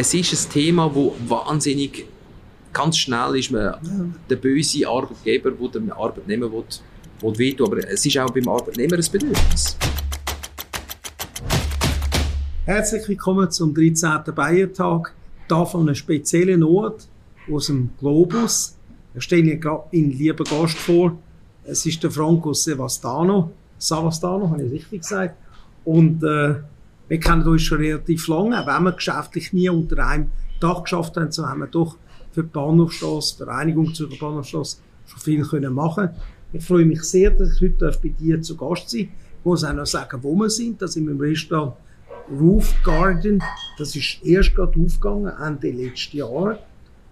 es ist ein Thema, wo wahnsinnig ganz schnell ist man der böse Arbeitgeber, der dem Arbeitnehmer will, will wehtun. Aber es ist auch beim Arbeitnehmer ein Bedürfnis. Herzlich willkommen zum 13. Bayertag. Da von einem speziellen Ort aus dem Globus. Ich stelle gerade meinen lieben Gast vor. Es ist der Franco Sevastano. Savastano, habe ich richtig gesagt. Und äh, wir kennen uns schon relativ lange, auch wenn wir geschäftlich nie unter einem Dach geschafft haben, so haben wir doch für die Bahnhofstrasse, Vereinigung zur Bahnhofstrasse schon viel können machen Ich freue mich sehr, dass ich heute bei dir zu Gast sein darf. Ich muss auch noch sagen, wo wir sind. Da sind wir im Restaurant Roof Garden. Das ist erst gerade aufgegangen, Ende letzten Jahr.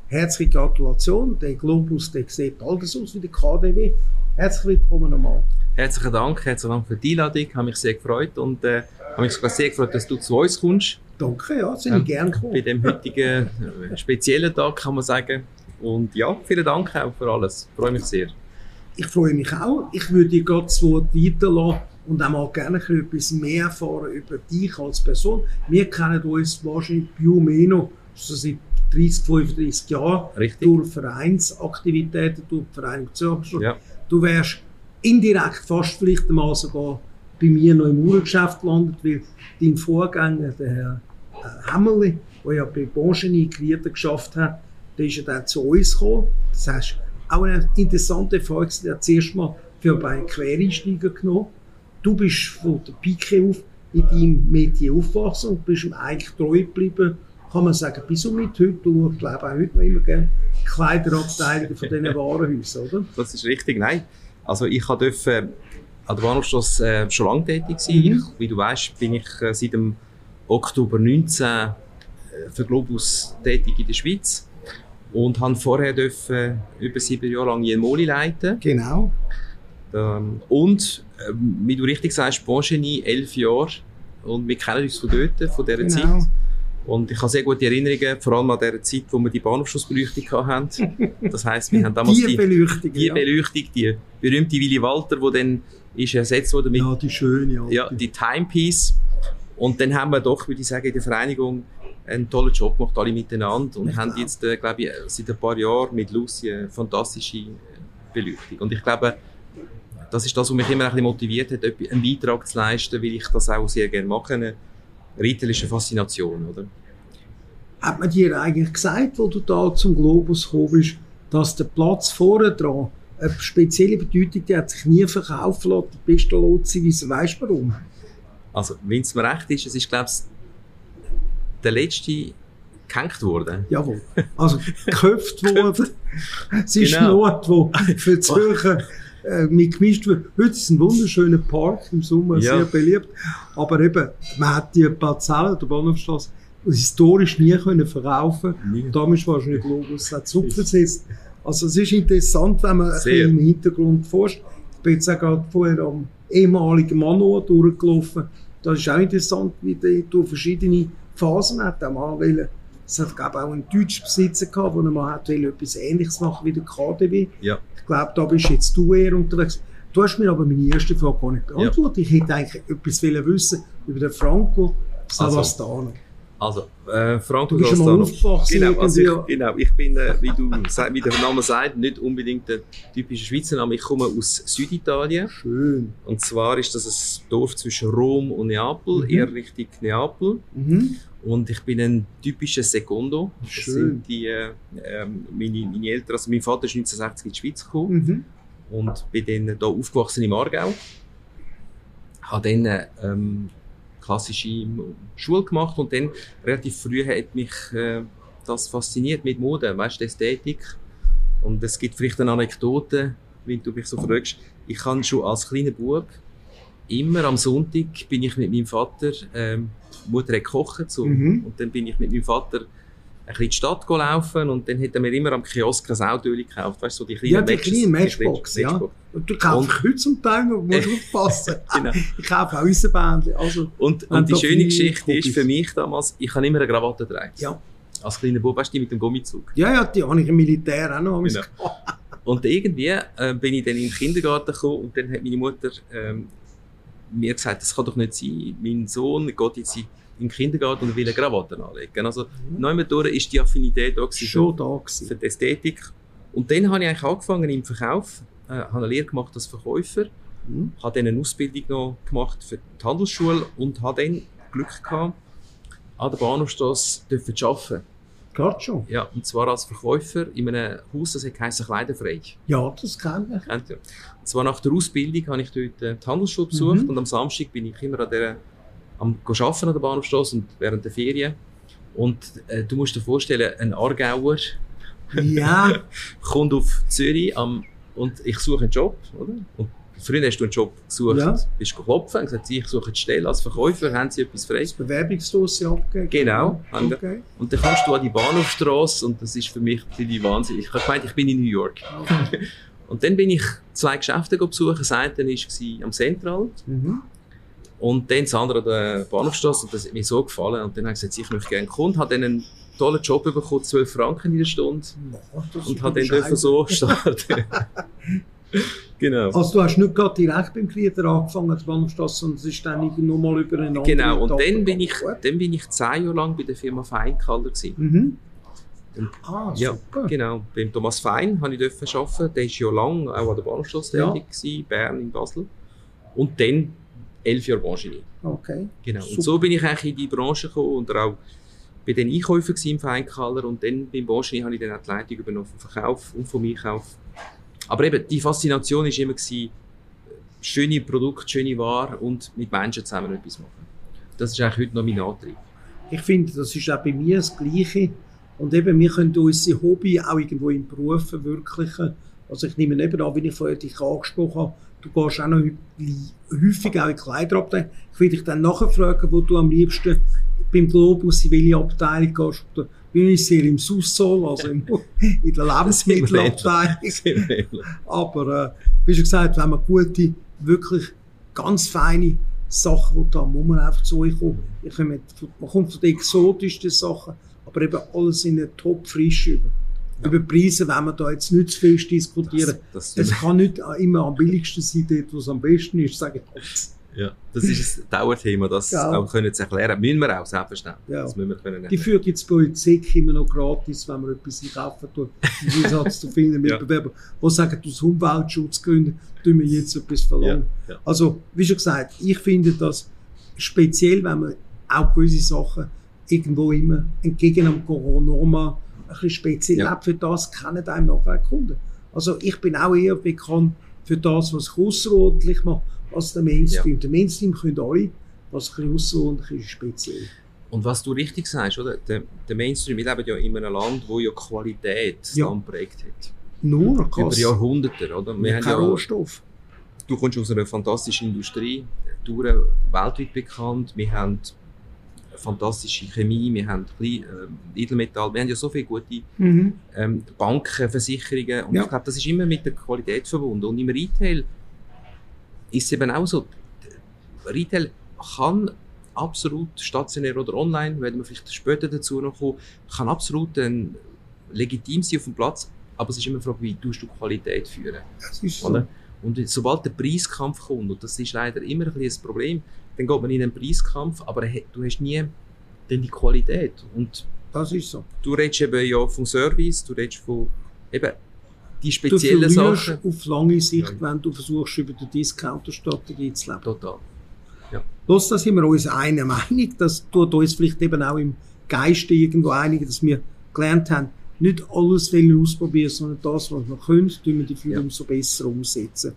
Herzliche Gratulation. Der Globus, der sieht alles aus wie der KDW. Herzlich willkommen nochmal. Herzlichen Dank, herzlichen Dank für die Einladung. Ich habe mich sehr gefreut und äh, habe mich sogar sehr gefreut, dass du zu uns kommst. Danke, ja, sind ähm, gerne gekommen. Bei dem heutigen äh, speziellen Tag kann man sagen. Und ja, vielen Dank auch für alles. Ich freue mich sehr. Ich freue mich auch. Ich würde dir gerade das Wort weiterlassen und auch mal gerne etwas mehr erfahren über dich als Person. Wir kennen uns wahrscheinlich più meno schon seit 30, 35 Jahren Richtig. durch Vereinsaktivitäten, durch die Vereinigung. Ja. Du wärst indirekt fast vielleicht einmal sogar bei mir noch im Uhrengeschäft gelandet, weil dein Vorgänger, der Herr äh, Hämmerli, der ja bei Boncheny Glieder geschafft hat, der ist ja dann zu uns gekommen. Das heißt, auch eine interessante Frage, der hat zuerst mal für einen Quereinsteiger genommen. Du bist von der Pike auf in deinem Medien aufgewachsen und bist ihm eigentlich treu geblieben, kann man sagen, bis und mit heute. Du, ich glaube auch heute noch immer gerne Kleiderabteilungen von diesen Warenhäusern, oder? Das ist richtig, nein. Also ich durfte an der Bahnhofstrasse äh, schon lange tätig sein. Mhm. Ich, wie du weißt, bin ich äh, seit dem Oktober 19 äh, für Globus tätig in der Schweiz und habe vorher dürfen, über sieben Jahre lang Jelmoli leiten. Genau. Ähm, und, äh, wie du richtig sagst, Boncheny, elf Jahre. Und wir kennen uns von dort, von dieser Genau. Zeit. Und ich habe sehr gute Erinnerungen, vor allem an der Zeit, wo wir die Bahnhofschussbeleuchtung hatten. Das heisst, wir haben damals Die die, Beleuchtung, die ja. Beleuchtung, die berühmte Willy Walter, die dann ist ersetzt wurde mit Ja, die schöne. alte. ja, die Timepiece. Und dann haben wir doch, würde ich sagen, in der Vereinigung einen tollen Job gemacht, alle miteinander. Und Ich haben jetzt, äh, glaube ich, seit ein paar Jahren mit Lucy eine fantastische äh, Beleuchtung. Und ich glaube, das ist das, was mich immer ein bisschen motiviert hat, einen Beitrag zu leisten, weil ich das auch sehr gerne mache. Eine ritterliche Faszination, oder? Hat man dir eigentlich gesagt, wo du da zum Globus gekommen bist, dass der Platz vorne dran eine spezielle Bedeutung, die hat sich nie verkaufen lassen, die beste Lotsenweise, weißt du warum? Also, wenn es mir recht ist, es ist, glaube ich, der letzte gehängt worden. Jawohl. Also geköpft worden. Es ist Genau. ein Ort, wo für Zürcher äh, mit gemischt wird. Heute ist es ein wunderschöner Park, im Sommer Ja. sehr beliebt. Aber eben, man hat die Parzelle der Bahnhofstrasse historisch nie können verkaufen. Nie. Und damals war schon Globus hat zurückgesetzt. Also es ist interessant, wenn man ein Sehr. bisschen im Hintergrund forscht. Ich bin jetzt auch gerade vorher am ehemaligen Manoa durchgelaufen. Das ist auch interessant, wie der durch verschiedene Phasen hat. Der Mann will, es hat glaube ich, auch einen deutschen Besitzer gehabt, der mal hat will, etwas Ähnliches machen wie der KDW. Ja. Ich glaube, da bist jetzt du eher unterwegs. Du hast mir aber meine erste Frage gar nicht beantwortet. Ich hätte eigentlich etwas wollen wissen über den Franco Savastano. Also, äh, Franco Du bist schon mal Gastano. aufgewachsen Genau, also ich, genau, ich bin, äh, wie, du, wie der Name sagt, nicht unbedingt der typische Schweizer Name. Ich komme aus Süditalien. Schön. Und zwar ist das ein Dorf zwischen Rom und Neapel, Mhm. eher Richtung Neapel. Mhm. Und ich bin ein typischer Secondo. Das Schön. sind die, äh, ähm, meine, meine Eltern, also mein Vater ist 1960 in die Schweiz gekommen Mhm. und bin dann hier aufgewachsen im Aargau. Habe dann äh, ähm, klassische Schule gemacht und dann relativ früh hat mich äh, das fasziniert mit Mode, weißt du, Ästhetik. Und es gibt vielleicht eine Anekdote, wenn du mich so fragst. Ich kann schon als kleiner Bub immer am Sonntag bin ich mit meinem Vater, ähm, Mutter hat gekocht, so, Mhm. und dann bin ich mit meinem Vater ein bisschen in die Stadt gelaufen und dann hat er mir immer am Kiosk ein Autoöl gekauft, weißt so die kleinen Ja, die kleinen Matchbox, ja. Und du kaufst heute zum Teil musst du aufpassen. Genau. Ich kaufe auch unser Bändchen. Also, Und, und die schöne Geschichte ist für mich damals, ich habe immer eine Krawatte getragen. ja. Als kleiner Bub, weißt du, die mit dem Gummizug. ja, ja, die habe ich im Militär auch noch. Genau. Und irgendwie äh, bin ich dann in den Kindergarten gekommen und dann hat meine Mutter ähm, mir gesagt, das kann doch nicht sein. Mein Sohn geht jetzt in im Kindergarten und will Krawatten anlegen. Also, mhm. neu durch ist die Affinität da Schon da gewesen. für die Ästhetik. Und dann habe ich eigentlich angefangen im Verkauf, äh, habe eine Lehre gemacht als Verkäufer, mhm. habe dann eine Ausbildung noch gemacht für die Handelsschule und habe dann Glück gehabt, an der Bahnhofstrasse zu arbeiten. Gerade schon? Ja, und zwar als Verkäufer in einem Haus, das heisst Kleiderfrei. Ja, das kenne ich. Zwar nach der Ausbildung habe ich dort äh, die Handelsschule besucht mhm. und am Samstag bin ich immer an der, am arbeiten an der Bahnhofstrasse und während der Ferien. Und äh, du musst dir vorstellen, ein Aargauer ja. kommt auf Zürich am, und ich suche einen Job, oder? Und Früher hast du einen Job gesucht, ja. bist geklopft und gesagt, ich suche eine Stelle als Verkäufer, haben sie etwas frei? Das Bewerbungsdossier abgegeben. Genau. Okay. Und dann kommst du an die Bahnhofstrasse und das ist für mich die Wahnsinn. Ich habe gemeint, ich bin in New York. Okay. Und dann bin ich zwei Geschäfte besuchen. Das eine war am Central. Mhm. Und dann das andere an der Bahnhofstrasse. Und das hat mir so gefallen. Und dann habe ich gesagt, ich möchte gerne kommen. Habe dann einen tollen Job bekommen, 12 Franken in der Stunde. Oh, und habe dann dürfen so starten. Genau. Also du hast nicht gerade direkt beim Glieder angefangen, die Bahnhofstrasse, sondern es ist dann nochmal über einen Genau, und dann bin, ich, dann bin ich zehn Jahre lang bei der Firma Feinkaller Mhm. Und, ah, ja, super. genau. Beim Thomas Fein habe ich arbeiten. Der war ja lang auch an der Bahnhofstrasse tätig, gewesen, Bern, in Basel. Und dann elf Jahre Branche. Okay. Genau. Super. Und so bin ich eigentlich in die Branche gekommen und auch bei den Einkäufen im Feinkaller und dann beim Branche habe ich dann auch die Leitung übernommen vom Verkauf und vom Einkauf aber eben, die Faszination war immer, gewesen, schöne Produkte, schöne Ware und mit Menschen zusammen etwas machen. Das ist eigentlich heute noch mein Antrieb. Ich finde, das ist auch bei mir das Gleiche. Und eben, wir können unser Hobby auch irgendwo im Beruf verwirklichen. Also ich nehme eben an, wie ich vorher dich angesprochen habe, du gehst auch noch häufig auch in Kleiderabteilung. Ich will dich dann nachher fragen, wo du am liebsten beim Globus in welche Abteilung gehst bin ich sehr im Sussol, also im, in der Lebensmittelabteilung. Aber äh, wie schon gesagt, wenn man gute, wirklich ganz feine Sachen haben, muss man einfach zu euch kommen. Ich komme, man kommt von den exotischsten Sachen, aber eben alles in einer top frisch über. Ja. Über Preise wenn wir da jetzt nicht zu fest diskutieren. Das, das es kann nicht immer am billigsten sein, dort, wo es am besten ist, sage ich. Ja, das ist ein Dauerthema, das ja. auch können zu erklären. Müssen wir auch, selbstverständlich. Ja. Das müssen wir können die führt jetzt bei uns immer noch gratis, wenn man etwas einkaufen tut. Im Gegensatz zu vielen Mitbewerbern, die sagen, aus Umweltschutzgründen tun wir jetzt etwas verlangen. Ja. Ja. Also, wie schon gesagt, ich finde das speziell, wenn man auch gewisse Sachen irgendwo immer entgegen dem Corona ein bisschen speziell ja. für das kennen einem nachher Kunden. Also ich bin auch eher bekannt für das, was ich außerordentlich mache als der Mainstream. Ja. Der Mainstream können alle, was ein bisschen außerordentlich ist, speziell. Und was du richtig sagst, oder? Der, der, Mainstream, wir leben ja in einem Land, wo ja Qualität das ja. Land prägt hat. Nur krass. Über Jahrhunderte, oder? Wir haben ja, Rohstoff. Du kommst aus einer fantastischen Industrie, durch weltweit bekannt. Wir haben fantastische Chemie, wir haben klein, äh, Edelmetall, wir haben ja so viele gute mhm. ähm, Banken, Versicherungen. Und ja. ich glaube, das ist immer mit der Qualität verbunden. Und im Retail ist es eben auch so, Retail kann absolut stationär oder online, werden wir vielleicht später dazu noch kommen, kann absolut ein legitim sein auf dem Platz, aber es ist immer eine Frage, wie tust du Qualität führen. Das ist so. Und sobald der Preiskampf kommt, und das ist leider immer ein, ein Problem, dann geht man in einen Preiskampf, aber du hast nie dann die Qualität. Und das ist so. Du redest eben ja vom Service, du redest von eben die speziellen Sachen. auf lange Sicht, ja. wenn du versuchst, über die Discounter-Strategie zu leben. Total. Ja. Bloß, da sind wir uns einer Meinung, das tut uns vielleicht eben auch im Geiste irgendwo einigen, dass wir gelernt haben, nicht alles wollen ausprobieren, sondern das, was wir können, tun wir dafür ja. umso besser umsetzen.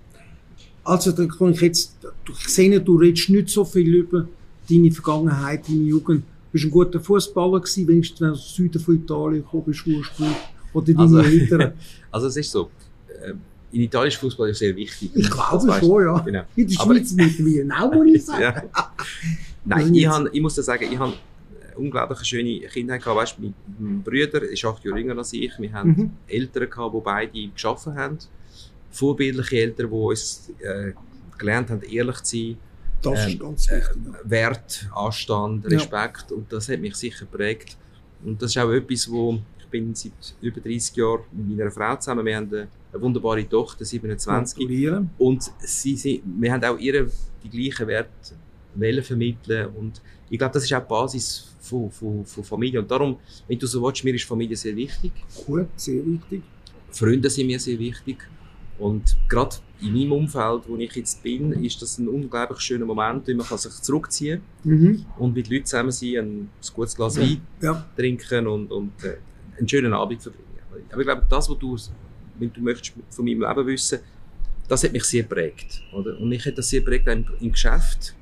Also, da kann ich jetzt, ich sehe, du redest nicht so viel über deine Vergangenheit, deine Jugend. Du bist ein guter Fußballer gewesen, wenigstens wenn du aus Süden von Italien gekommen bist, ursprünglich. Oder deine also, Eltern? also es ist so, äh, in Italien ist Fußball ja sehr wichtig. Ich glaube schon, ja. Genau. In der Schweiz mit mir auch, muss ich sagen. ja. Nein, ich, hab, ich muss dir sagen, ich habe unglaublich schöne Kindheit gehabt. Weißt, mein Bruder ist acht Jahre jünger als ich. Wir haben mhm. Eltern gehabt, die beide geschaffen haben. Vorbildliche Eltern, die uns äh, gelernt haben, ehrlich zu sein. Das ähm, ist ganz wichtig. Äh, Wert, Anstand, Respekt. Ja. Und das hat mich sicher geprägt. Und das ist auch etwas, wo bin seit über 30 Jahren mit meiner Frau zusammen. Wir haben eine, wunderbare Tochter, 27. Und sie, sie, wir haben auch ihre die gleichen Werte Wellen vermitteln und ich glaube, das ist auch die Basis von, von, von Familie und darum, wenn du so willst, mir ist Familie sehr wichtig. Gut, sehr wichtig. Freunde sind mir sehr wichtig und gerade in meinem Umfeld, wo ich jetzt bin, ist das ein unglaublich schöner Moment, wie man kann sich zurückziehen Mhm. und mit Leuten zusammen sein, ein gutes Glas Wein Ja, trinken und, und äh, einen schönen Abend verbringen. Aber ich glaube, das, was du, wenn du möchtest von meinem Leben wissen, das hat mich sehr prägt. Oder? Und ich hätte das sehr prägt im, im Geschäft.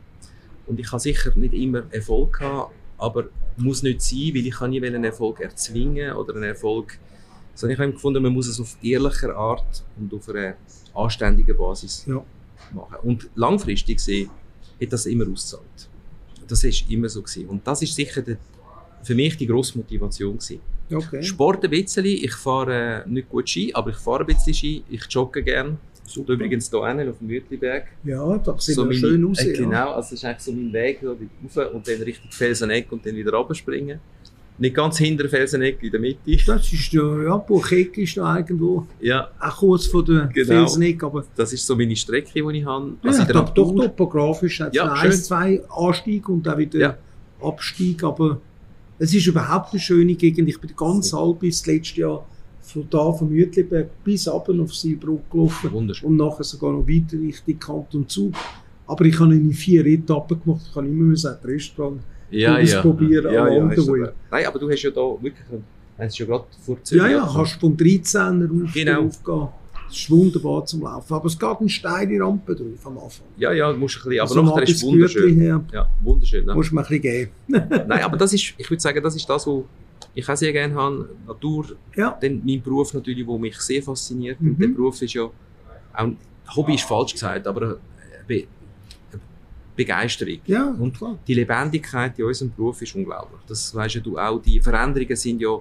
Und ich habe sicher nicht immer Erfolg gehabt, aber muss nicht sein, weil ich kann nie einen Erfolg erzwingen oder einen Erfolg, sondern ich habe gefunden, man muss es auf ehrlicher Art und auf einer anständigen Basis ja. machen. Und langfristig gesehen hat das immer ausgezahlt. Das ist immer so gewesen. Und das ist sicher der, für mich die grosse Motivation gewesen. Okay. Sport ein bisschen. Ich fahre äh, nicht gut Ski, aber ich fahre ein bisschen Ski. Ich jogge gern. Super. Übrigens hier hinten auf dem Mütliberg. Ja, da sieht So man schön aus. Äh, genau, also das ist eigentlich so mein Weg, so rauf und dann Richtung Felseneck und dann wieder runterspringen. Nicht ganz hinter der Felseneck, in der Mitte. Das ist ja, ja, Bucheck ist da irgendwo, Ja, auch kurz vor der Genau. Felseneck, aber das ist so meine Strecke, die ich habe. ja, Also in ich der glaube doch topografisch hat es Ja, ja, eins, zwei Anstieg und auch wieder Ja. Abstieg, aber es ist überhaupt eine schöne Gegend. Ich bin ganz halb bis letztes Jahr von da, vom Mütliberg bis runter auf Seebruck gelaufen Wunderschön. und nachher sogar noch weiter Richtung Kanton Zug. Aber ich habe in vier Etappen gemacht, ich kann immer müssen das Restaurant Ja, ja. ausprobieren ja, ja, along the way. Nein, aber du hast ja da wirklich, es ist ja gerade vor Ja, Zürich. ja, kannst vom 13er auf, Genau. aufgehen. Das ist wunderbar zum Laufen. Aber es geht eine steile Rampe drauf am Anfang. Ja, ja, musst ein bisschen, aber Also nachher ist es wunderschön. her, Ja, wunderschön. Ne? musst du mir ein bisschen geben. Nein, aber das ist, ich würde sagen, das ist das, was ich auch sehr gerne habe. Natur, Ja, dann mein Beruf natürlich, der mich sehr fasziniert. Mhm. Und der Beruf ist ja, auch, Hobby ist falsch gesagt, aber Be Begeisterung. ja, Und klar. die Lebendigkeit in unserem Beruf ist unglaublich. Das weisst ja du auch. Die Veränderungen sind ja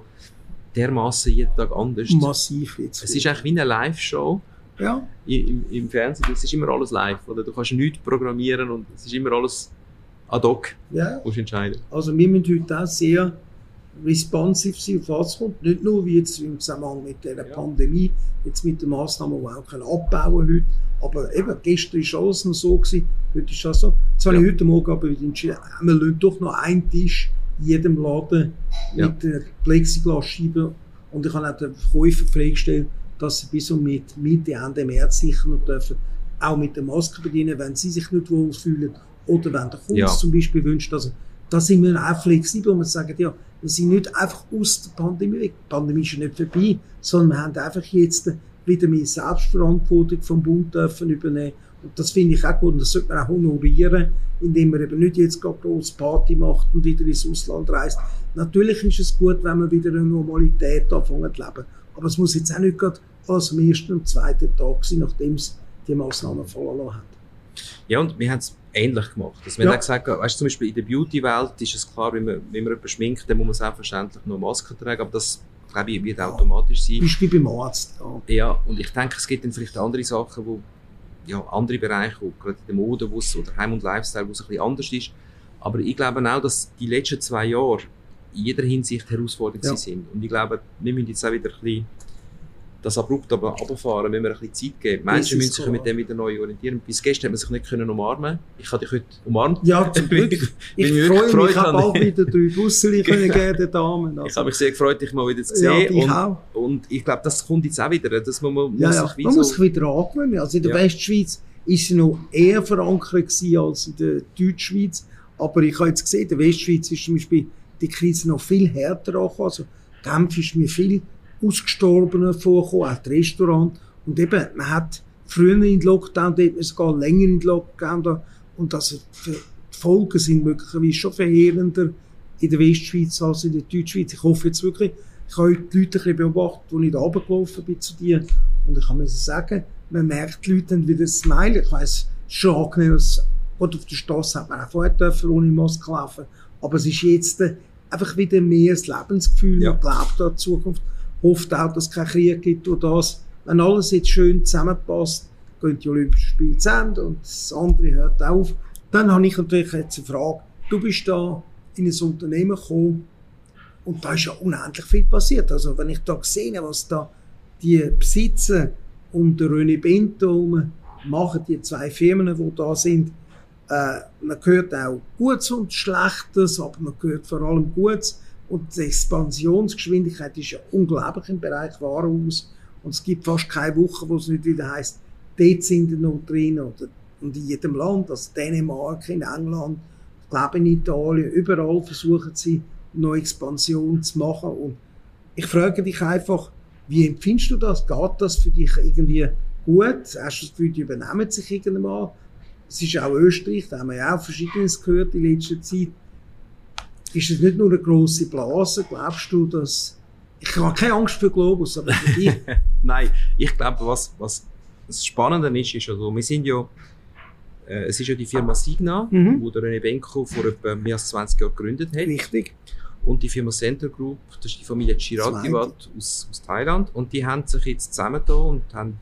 dermaßen jeden Tag anders. Massiv jetzt. Es ist eigentlich wie eine Live-Show ja, im, im Fernsehen. Es ist immer alles live. Oder? Du kannst nichts programmieren und es ist immer alles ad hoc. ja. Du musst entscheiden. Also wir müssen heute auch sehr responsive sein, auf was kommt. Nicht nur wie jetzt im Zusammenhang mit der Ja. Pandemie, jetzt mit den Massnahmen, die wir auch können abbauen können heute. Aber eben, gestern war alles noch so, gewesen, heute ist das so. Jetzt habe Ja. ich heute Morgen aber wieder entschieden, wir lassen doch noch einen Tisch in jedem Laden Ja. mit der Plexiglasscheibe. Und ich habe auch den Verkäufer freigestellt, dass sie bis und mit Mitte, Ende März sicher noch dürfen, auch mit der Maske bedienen, wenn sie sich nicht wohlfühlen oder wenn der Kunde Ja. zum Beispiel wünscht. Also, da sind wir auch flexibel und wir sagen, ja, wir sind nicht einfach aus der Pandemie weg. Die Pandemie ist ja nicht vorbei, sondern wir haben einfach jetzt wieder mehr Selbstverantwortung vom Bund dürfen übernehmen. Und das finde ich auch gut und das sollte man auch honorieren, indem man eben nicht jetzt gerade große Party macht und wieder ins Ausland reist. Natürlich ist es gut, wenn man wieder eine Normalität anfängt zu leben. Aber es muss jetzt auch nicht gerade alles am ersten und zweiten Tag sein, nachdem es die Massnahmen fallen hat. Ja, und wir haben es ähnlich gemacht. Also wir Ja. haben gesagt, weißt, du, zum Beispiel in der Beauty-Welt ist es klar, wenn man, wenn man jemanden schminkt, dann muss man selbstverständlich noch Maske tragen, aber das, glaube ich, wird automatisch sein. Beispiel beim Arzt. Ja. Ja, und ich denke, es gibt dann vielleicht andere Sachen, wo, ja, andere Bereiche, wo gerade in der Mode wo es, oder Heim- und Lifestyle, wo es ein bisschen anders ist. Aber ich glaube auch, dass die letzten zwei Jahre in jeder Hinsicht herausfordernd Ja. sind. Und ich glaube, wir müssen jetzt auch wieder ein bisschen das abrupt aber runterfahren, wenn wir ein bisschen Zeit geben. Menschen müssen sich klar. mit dem wieder neu orientieren. Bis gestern hat man sich nicht können umarmen. Ich habe dich heute umarmt. Ja, zum Glück. Ich wirklich freue mich, ich habe bald wieder drei Busseli können geben, den Damen. Ich Also, habe mich sehr gefreut, dich mal wieder zu ja, sehen. ich und, auch. und ich glaube, das kommt jetzt auch wieder. Dass man, man Ja, muss ja. sich Man so, muss sich wieder angewöhnen. Also in der Ja. Westschweiz ist sie noch eher verankert gewesen als in der Deutschschweiz. Aber ich habe jetzt gesehen, in der Westschweiz ist zum Beispiel die Krise noch viel härter angekommen. Also Genf ist mir viel ausgestorbener vorgekommen, auch das Restaurant. Und eben, man hat früher in den Lockdown, dort man sogar länger in den Lockdown da. Und also die Folgen sind möglicherweise schon verheerender in der Westschweiz als in der Deutschschweiz. Ich hoffe jetzt wirklich, ich habe heute die Leute ein bisschen beobachtet, als ich da runtergelaufen bin zu dir. Und ich kann mir sagen, man merkt, die Leute haben wieder ein Smile. Ich weiss, schon angenehm, dass, gut, auf der Straße hat man auch vorher dürfen, ohne Maske laufen. Aber es ist jetzt äh, einfach wieder mehr das Lebensgefühl. Ja. Man glaubt an die Zukunft. Hofft auch, dass es keinen Krieg gibt durch das. Wenn alles jetzt schön zusammenpasst, gehen die Olympischen Spiele zu Ende und das andere hört auf. Dann habe ich natürlich jetzt eine Frage. Du bist da in ein Unternehmen gekommen und da ist ja unendlich viel passiert. Also wenn ich da sehe, was da die Besitzer um den René Bento machen, die zwei Firmen, die da sind, Äh, man hört auch Gutes und Schlechtes, aber man hört vor allem Gutes. Und die Expansionsgeschwindigkeit ist ja unglaublich im Bereich Warenhaus. Und es gibt fast keine Woche, wo es nicht wieder heißt, dort sind wir noch drin. Oder, und in jedem Land, also Dänemark, in England, ich glaube in Italien, überall versuchen sie, neue Expansion zu machen. Und ich frage dich einfach, wie empfindest du das? Geht das für dich irgendwie gut? Hast du das Gefühl, die übernehmen sich irgendwann? Es ist auch Österreich, da haben wir ja auch Verschiedenes gehört in letzter Zeit. Ist es nicht nur eine grosse Blase? Glaubst du, dass ich habe keine Angst für Globus, aber für dich? Nein, ich glaube, was, was das Spannende ist, ist also, wir sind ja, äh, es ist ja die Firma Signa, Mhm. wo der René Benko vor etwa mehr als 20 Jahren gegründet hat. Richtig. Und die Firma Center Group, das ist die Familie Chiratiwat aus, aus Thailand. Und die haben sich jetzt zusammengetan und haben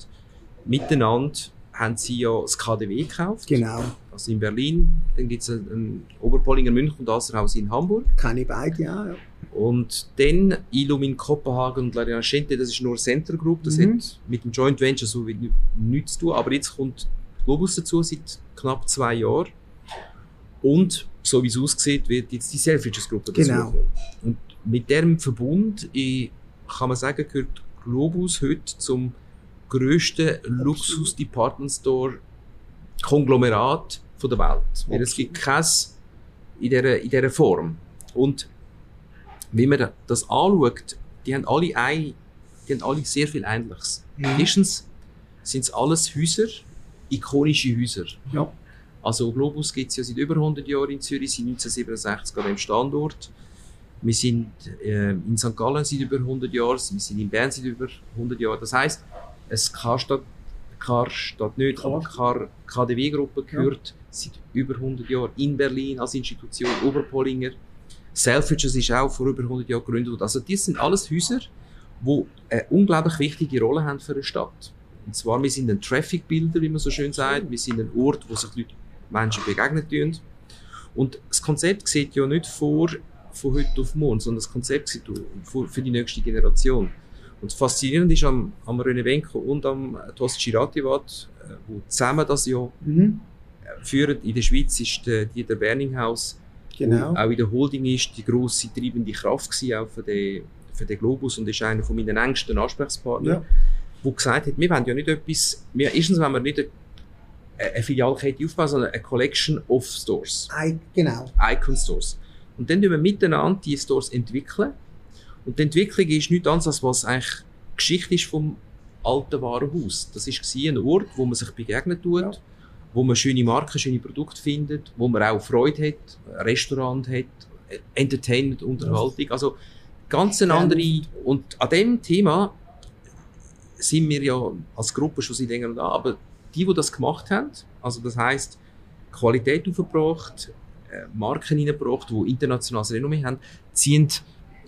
miteinander haben sie ja das KDW gekauft. Genau. Also in Berlin. Dann gibt es ein, ein Oberpollinger München und Asserhaus in Hamburg. Kenne ich beide auch, ja. Und dann Ilum in Kopenhagen und La Rinascente, das ist nur Center Group. Das Mhm. hat mit dem Joint Venture so wie nichts zu tun. Aber jetzt kommt Globus dazu seit knapp zwei Jahren. Und so wie es aussieht, wird jetzt die Selfridges Gruppe dazu Genau. kommen. Und mit diesem Verbund ich, kann man sagen, gehört Globus heute zum grössten Luxus-Department Store Konglomerat von der Welt. Weil es gibt keins in dieser, in dieser Form. Und wenn man das anschaut, die haben alle ein, die haben alle sehr viel Ähnliches. Mhm. Erstens sind es alles Häuser, ikonische Häuser. Ja. Also Globus gibt es ja seit über 100 Jahren in Zürich, seit 1967 an dem Standort. Wir sind äh, in St. Gallen seit über 100 Jahren, wir sind in Bern seit über 100 Jahren. Das heisst, es kann statt, statt nicht, aber kann KDW-Gruppe gehört seit über 100 Jahren in Berlin als Institution, Oberpollinger. Selfridges ist auch vor über 100 Jahren gegründet worden. Also das sind alles Häuser, die eine unglaublich wichtige Rolle haben für eine Stadt. Und zwar, wir sind ein Traffic-Builder, wie man so schön sagt. Wir sind ein Ort, wo sich Leute, Menschen begegnen tun. Und das Konzept sieht ja nicht vor, von heute auf morgen, sondern das Konzept sieht vor, für die nächste Generation. Und das Faszinierende ist am, am René Benko und am Tost Chiratiwat, äh, wo zusammen das ja Mhm. führen. In der Schweiz ist der Dieter Berninghaus, Genau. auch in der Holding ist, die grosse treibende Kraft gewesen, auch für den, für den Globus und ist einer von meinen engsten Ansprechpartnern, Ja. wo gesagt hat, wir wollen ja nicht etwas, wir, erstens wollen wir nicht eine, eine Filialkette aufbauen, sondern eine Collection of Stores. Ei- Genau. Icon Stores. Und dann wir miteinander die Stores entwickeln. Und die Entwicklung ist nichts anderes, als was eigentlich Geschichte ist vom alten Warenhaus. Das war ein Ort, wo man sich begegnen tut, Ja. wo man schöne Marken, schöne Produkte findet, wo man auch Freude hat, Restaurant hat, Entertainment, Unterhaltung. Also ganz eine andere. Und an dem Thema sind wir ja als Gruppe schon seit längerem da, aber die, die das gemacht haben, also das heißt Qualität aufgebracht, äh, Marken reingebracht, die internationales Renommee haben, ziehen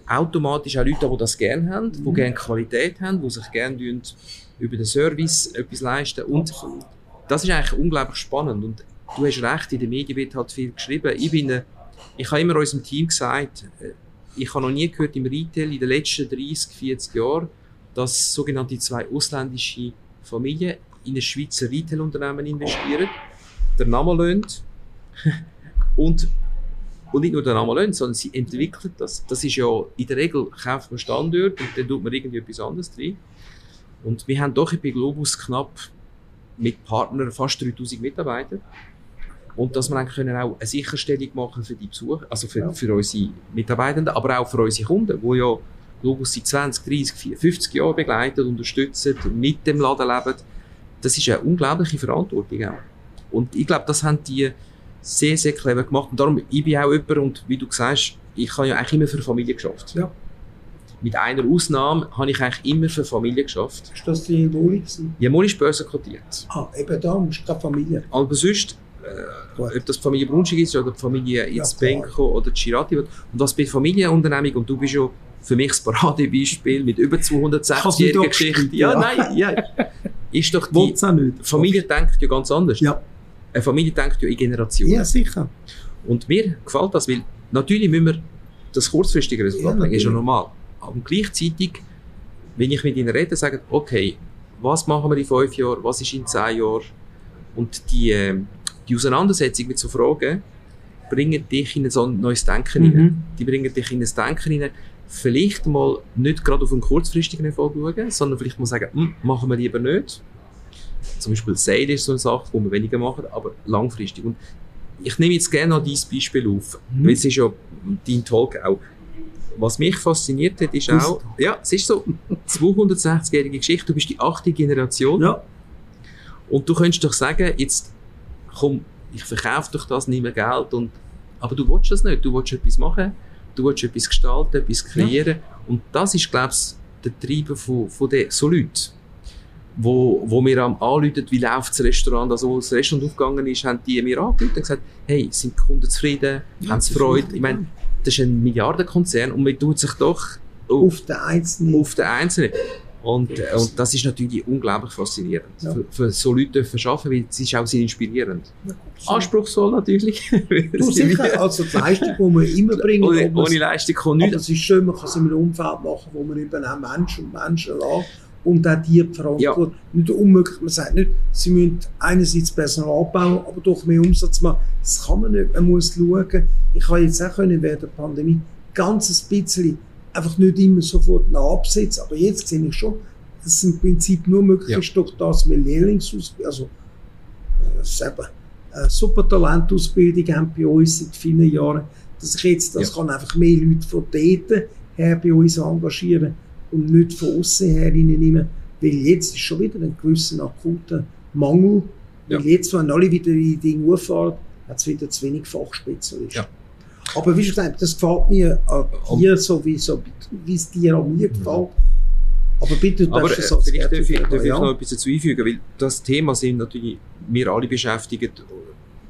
automatisch auch Leute die das gerne haben, die Mhm. gerne Qualität haben, die sich gerne über den Service etwas leisten und das ist eigentlich unglaublich spannend und du hast recht, in den Medien wird halt viel geschrieben. Ich bin, äh, ich habe immer unserem Team gesagt, äh, ich habe noch nie gehört im Retail in den letzten 30, 40 Jahren, dass sogenannte zwei ausländische Familien in ein Schweizer Retail-Unternehmen investieren, der Name löhnt und und nicht nur den Namen löhnt, sondern sie entwickeln das. Das ist ja, in der Regel kauft man Standort und dann tut man irgendwie etwas anderes drin. Und wir haben doch bei Globus knapp mit Partnern fast 3000 Mitarbeiter. Und dass wir eigentlich können auch eine Sicherstellung machen für die Besucher, also für, Ja. für unsere Mitarbeitenden, aber auch für unsere Kunden, die ja Globus seit 20, 30, 40, 50 Jahren begleiten, unterstützen, mit dem Laden leben. Das ist eine unglaubliche Verantwortung auch. Und ich glaube, das haben die sehr, sehr clever gemacht. Und darum, ich bin auch jemand, und wie du sagst, ich habe ja eigentlich immer für Familie geschafft. Ja. Mit einer Ausnahme habe ich eigentlich immer für Familie geschafft. Ist das die gewesen? Ja, mal ist Börse kotiert. Ah, eben da, musst keine Familie. Aber sonst, äh, ob das die Familie Brunschig ist oder die Familie Ja, Itzbenko oder Chirati. Und was bei Familienunternehmung, und du bist ja für mich das Paradebeispiel mit über Kannst du 260-jährigen doch Geschichte. streiten, Ja, ja. nein, ja. Ist doch die. Familie denkt ja ganz anders. Ja. Eine Familie denkt ja in Generationen. Ja, sicher. Und mir gefällt das, weil natürlich müssen wir das kurzfristige Resultat Ja, ja, ist ja normal. Aber gleichzeitig, wenn ich mit ihnen rede, sage okay, was machen wir in fünf Jahren, was ist in zehn Jahren? Und die, äh, die Auseinandersetzung mit so Fragen bringen dich in so ein neues Denken Mhm. hinein. Die bringen dich in ein Denken hinein, vielleicht mal nicht gerade auf einen kurzfristigen Erfolg schauen, sondern vielleicht mal sagen, hm, machen wir lieber nicht. Zum Beispiel Sale ist so eine Sache, wo wir weniger machen, aber langfristig. Und ich nehme jetzt gerne noch dieses Beispiel auf, Mhm. weil es ist ja dein Talk auch. Was mich fasziniert hat, ist auch, ja, es ist so, 260-jährige Geschichte, du bist die achte Generation. Ja, und du könntest doch sagen, jetzt komm, ich verkaufe doch das, nehme Geld und, aber du willst das nicht, du willst etwas machen, du willst etwas gestalten, etwas kreieren. Und das ist, glaube ich, der Treiber von, von den, so Leuten, wo, wo mir am anrufen, wie läuft das Restaurant, also als das Restaurant aufgegangen ist, haben die mir angerufen und gesagt, hey, sind die Kunden zufrieden, Ja, haben sie Freude, ich meine, das ist ein Milliardenkonzern und man tut sich doch auf, auf den einzelnen. auf den Einzelnen. Und, äh, und das ist natürlich unglaublich faszinierend. Ja. Für, für so Leute dürfen arbeiten, weil es ist auch sehr inspirierend. So. Anspruchsvoll natürlich. Du, sicher, also die Leistung, die wir immer bringen, ohne, aber ohne Leistung aber nichts. es ist schön, man kann es in einem Umfeld machen, wo man eben auch Menschen und Menschen lässt und auch die verantworten. Nicht unmöglich, man sagt nicht, sie müssen einerseits Personal abbauen, aber doch mehr Umsatz machen. Das kann man nicht, man muss schauen. Ich habe jetzt auch können während der Pandemie ganz ein bisschen, einfach nicht immer sofort nachabsetzen, aber jetzt sehe ich schon, dass es im Prinzip nur möglich Ja. ist, durch das wir Lehrlingsausbildung, also äh, eine super Talentausbildung haben bei uns seit vielen Jahren, dass ich jetzt, das Ja. kann einfach mehr Leute von dort her bei uns engagieren und nicht von außen her reinnehmen, weil jetzt ist schon wieder ein gewisser akuter Mangel, weil jetzt, wenn alle wieder in die Dinge auffahren, hat es wieder zu wenig Fachspezialisten. Ja. Aber wie schon gesagt, das gefällt mir an dir so, wie, so, wie es dir an mir gefällt. Aber bitte, du Aber äh, darfst das vielleicht darf ich, darf ich ja. noch etwas dazu einfügen, weil das Thema sind natürlich wir alle beschäftigt,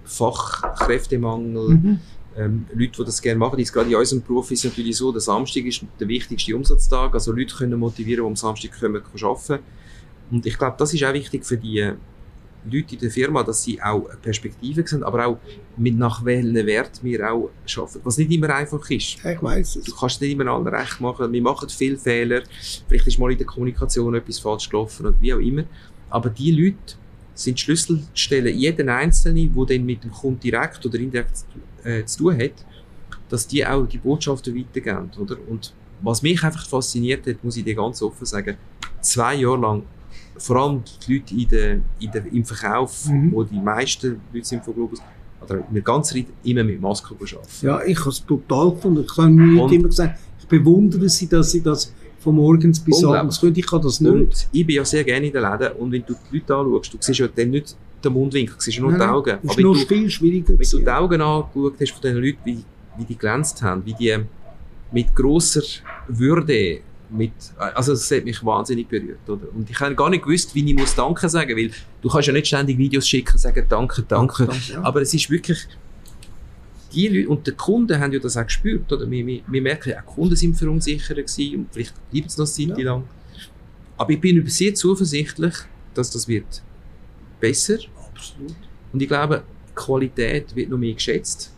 Fachkräftemangel, Mhm. Ähm, Leute, die das gerne machen. Gerade in unserem Beruf ist es natürlich so, der Samstag ist der wichtigste Umsatztag, also Leute können motivieren, die am Samstag kommen, können arbeiten. Und ich glaube, das ist auch wichtig für die äh, Leute in der Firma, dass sie auch eine Perspektive sehen, aber auch mit nach welchen Wert wir auch arbeiten, was nicht immer einfach ist. Ich weiß es. Du kannst es nicht immer allen recht machen. Wir machen viele Fehler. Vielleicht ist mal in der Kommunikation etwas falsch gelaufen und wie auch immer. Aber die Leute sind Schlüsselstellen, jeden Einzelne, der dann mit dem Kunden direkt oder indirekt äh, zu tun hat, dass die auch die Botschaften weitergeben, oder? Und was mich einfach fasziniert hat, muss ich dir ganz offen sagen, zwei Jahre lang, vor allem die Leute in der, in der, im Verkauf, Mhm. wo die meisten Leute sind von Globus, oder wir ganz Zeit immer mit Maske arbeiten. Ja, ich habe es brutal gefunden. Ich habe mir immer gesagt, ich bewundere sie, dass sie das von morgens bis abends können. Ich kann das nicht. Und ich bin ja sehr gerne in den Läden und wenn du die Leute anschaust, du siehst ja dann nicht den Mundwinkel, siehst ja nur die Nein, Augen. Das Aber ist du, viel schwieriger. wenn du die Augen angeschaut hast von diesen Leuten, wie, wie die glänzt haben, wie die mit grosser Würde, mit, also das hat mich wahnsinnig berührt, oder? Und ich habe gar nicht gewusst, wie ich muss Danke sagen, weil du kannst ja nicht ständig Videos schicken und sagen Danke, Danke. Ja. Aber es ist wirklich, die Leute, und die Kunden haben ja das auch gespürt, oder? Wir, wir, wir merken, auch die Kunden sind verunsichert gewesen und vielleicht bleibt es noch eine Zeit Ja. lang. Aber ich bin sehr zuversichtlich, dass das wird besser. Absolut. Und ich glaube, Qualität wird noch mehr geschätzt.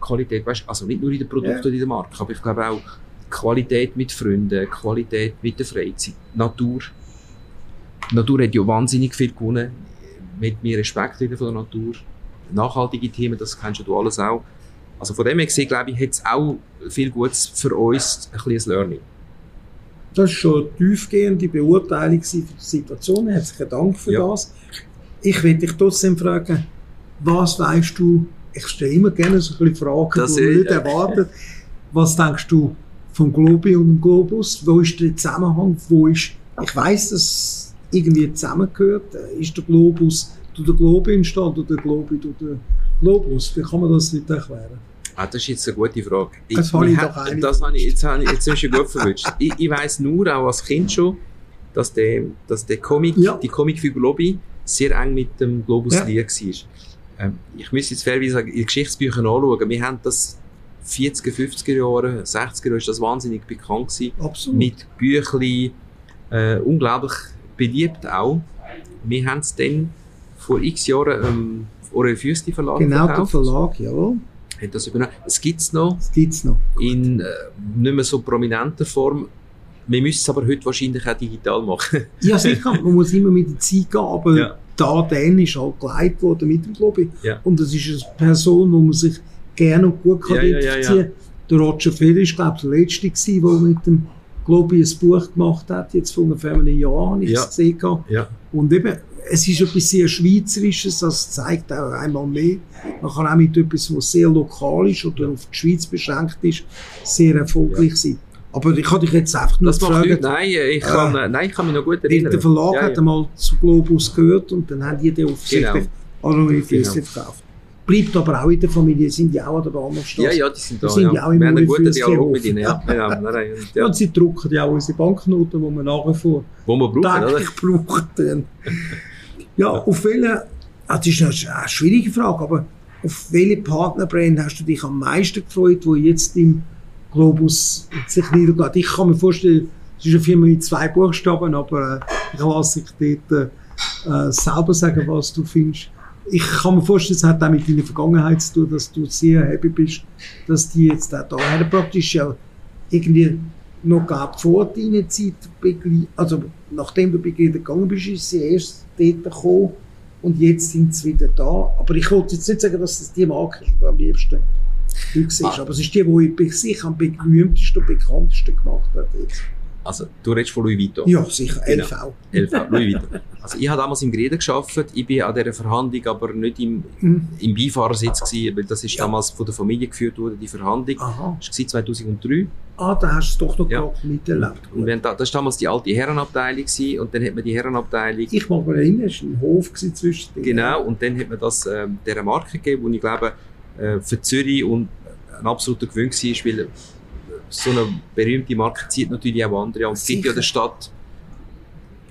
Qualität, weißt, also nicht nur in den Produkten Ja. oder in der Marke, aber ich glaube auch Qualität mit Freunden, Qualität mit der Freizeit, Natur. Die Natur hat ja wahnsinnig viel gewonnen. Mit mehr Respekt wieder von der Natur. Nachhaltige Themen, das kennst du alles auch. Also von dem her gesehen, glaube ich, hat es auch viel Gutes für uns, ein ein Learning. Das ist schon eine tiefgehende Beurteilung für die Situation. Herzlichen Dank für Ja. das. Ich will dich trotzdem fragen, was weißt du, ich stelle immer gerne so ein bisschen Fragen, Das die man ist- nicht erwartet. Was denkst du vom Globi und dem Globus? Wo ist der Zusammenhang? Wo ist, ich weiss, dass es irgendwie zusammengehört. Ist der Globus durch den Globi entstanden oder der Globi durch den Globus? Wie kann man das nicht erklären? Ah, das ist jetzt eine gute Frage. Das habe ich doch eigentlich das habe ich, jetzt, habe ich, jetzt hast du gut verwünscht. ich, ich weiss nur, auch als Kind schon, dass der, dass der Comic, Ja. die Comicfigur Lobby sehr eng mit dem Globus Ja. liiert war. Ähm, ich müsste jetzt fairerweise sagen, in Geschichtsbüchern anschauen. Wir haben das 40er, 50er Jahre, 60er Jahre ist das wahnsinnig bekannt gewesen. Absolut. Mit Büchli, äh, unglaublich beliebt auch. Wir haben es dann vor x Jahren ähm, Orel Füsti Verlag genau, der verkauft. Verlag, jawohl. Hat das übernommen. Es gibt es noch Das gibt es noch. in äh, nicht mehr so prominenter Form. Wir müssen es aber heute wahrscheinlich auch digital machen. Ja, sicher, man muss immer mit der Zeit gehen, aber Ja. Da Dan ist halt geleitet worden mit dem Globi. Ja. Und das ist eine Person, wo man sich gerne und gut kann Ja, ja, ja, identifizieren kann. Der Roger Federer ist, glaube ich, der Letzte gewesen, der mit dem Globi ein Buch gemacht hat, jetzt vor ungefähr einem Jahr, habe ich Ja. es gesehen. Ja. Und eben, es ist etwas sehr Schweizerisches, das zeigt auch einmal mehr. Man kann auch mit etwas, was sehr lokal ist oder auf die Schweiz beschränkt ist, sehr erfolgreich sein. Aber ich kann dich jetzt einfach nur Das fragen, nichts. Nein, ich kann, äh, nein, ich kann mich noch gut erinnern. der Verlag ja, hat ja. einmal zu Globus gehört und dann haben die den offensichtlich Genau. neue Feste Genau. verkauft. Bleibt aber auch in der Familie, sind ja auch an der Bahnhofstraße. Ja, ja, die sind da. Wir sind ja auch im Wir haben einen guten Dialog mit ihnen. Ja. Ja, nein, Ja, und sie drucken ja auch unsere Banknoten, die wir nachher vor Wo wir brauchen, täglich brauchen. Ja, auf welche, ah, das ist eine, eine schwierige Frage, aber auf welche Partnerbrand hast du dich am meisten gefreut, wo jetzt im Globus sich niedergeht? Ich kann mir vorstellen, es ist eine Firma mit zwei Buchstaben, aber äh, ich lasse dich dort äh, selber sagen, was du findest. Ich kann mir vorstellen, es hat auch mit deiner Vergangenheit zu tun, dass du sehr happy bist, dass die jetzt auch da haben. Praktisch ja irgendwie noch gab vor deiner Zeit, also nachdem du begleitet gegangen bist, ist sie erst dort gekommen und jetzt sind sie wieder da. Aber ich wollte jetzt nicht sagen, dass das die Marke ist, am liebsten du siehst. Ah. Aber es ist die, die bei sich am berühmtesten und bekanntesten gemacht hat. Jetzt. Also, du redest von Louis Vuitton. Ja, sicher, Genau. LV. LV, Louis Vuitton. Also, ich habe damals im Greden gearbeitet. Ich bin an dieser Verhandlung aber nicht im, Mhm. im Beifahrersitz gewesen, weil das ist Ja. damals von der Familie geführt worden, die Verhandlung. Aha. Das war 2003. Ah, da hast du es doch noch Ja. miterlebt. Und haben da, das war damals die alte Herrenabteilung gewesen, und dann hat man die Herrenabteilung Ich mag mich erinnern, es war ein Hof zwischen den Genau, und dann hat man das ähm, dieser Marke gegeben, die ich glaube, äh, für Zürich und ein absoluter Gewinn war, weil so eine berühmte Marke zieht natürlich auch andere an. Es gibt ja der Stadt,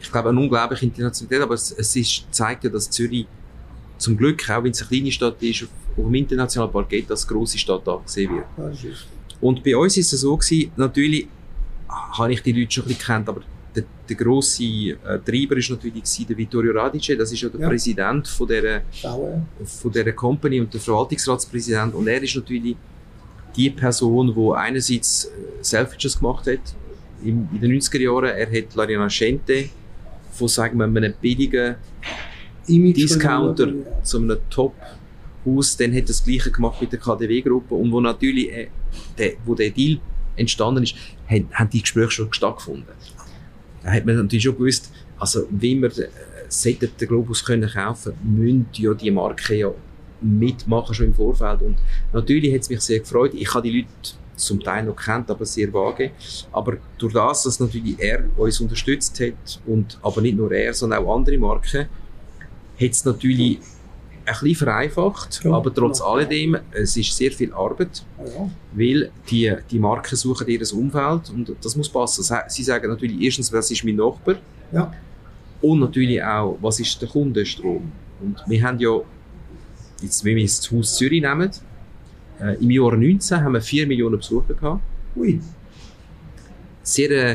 ich glaube, eine unglaubliche Internationalität, aber es, es ist, zeigt ja, dass Zürich zum Glück, auch wenn es eine kleine Stadt ist, auf, auf dem internationalen Parkett als grosse Stadt angesehen wird. Und bei uns ist es so gewesen, natürlich habe ich die Leute schon ein bisschen gekannt, aber der, grosse äh, Treiber ist natürlich gewesen, der Vittorio Radice, das ist ja der Ja. Präsident von dieser von dieser Company und der Verwaltungsratspräsident. Und er ist natürlich die Person, die einerseits äh, Selfridges gemacht hat, in, in den 90er Jahren. Er hat La Rinascente von, sagen wir, einem billigen Image Discounter ja. zu einem Top-Haus. Dann hat er das Gleiche gemacht mit der KDW-Gruppe. Und wo natürlich, äh, der, wo der Deal entstanden ist, haben, haben die Gespräche schon stattgefunden. Da hat man natürlich schon gewusst, also, wie wir äh, sollten den Globus können kaufen, müssen ja die Marke ja mitmachen schon im Vorfeld. Und natürlich hat es mich sehr gefreut. Ich habe die Leute zum Teil noch kennt, aber sehr vage. Aber durch das, dass natürlich er uns unterstützt hat und aber nicht nur er, sondern auch andere Marken, hat es natürlich ein bisschen vereinfacht, Ja, aber trotz ja. alledem, es ist sehr viel Arbeit, Ja. weil die, die Marken suchen ihr Umfeld und das muss passen. Sie- sagen natürlich erstens, was ist mein Nachbar Ja. und natürlich auch, was ist der Kundenstrom. Und wir haben ja, jetzt, wenn wir jetzt das Haus Zürich nehmen, äh, im Jahr 19 haben wir 4 Millionen Besucher gehabt. Ui. Sehr äh,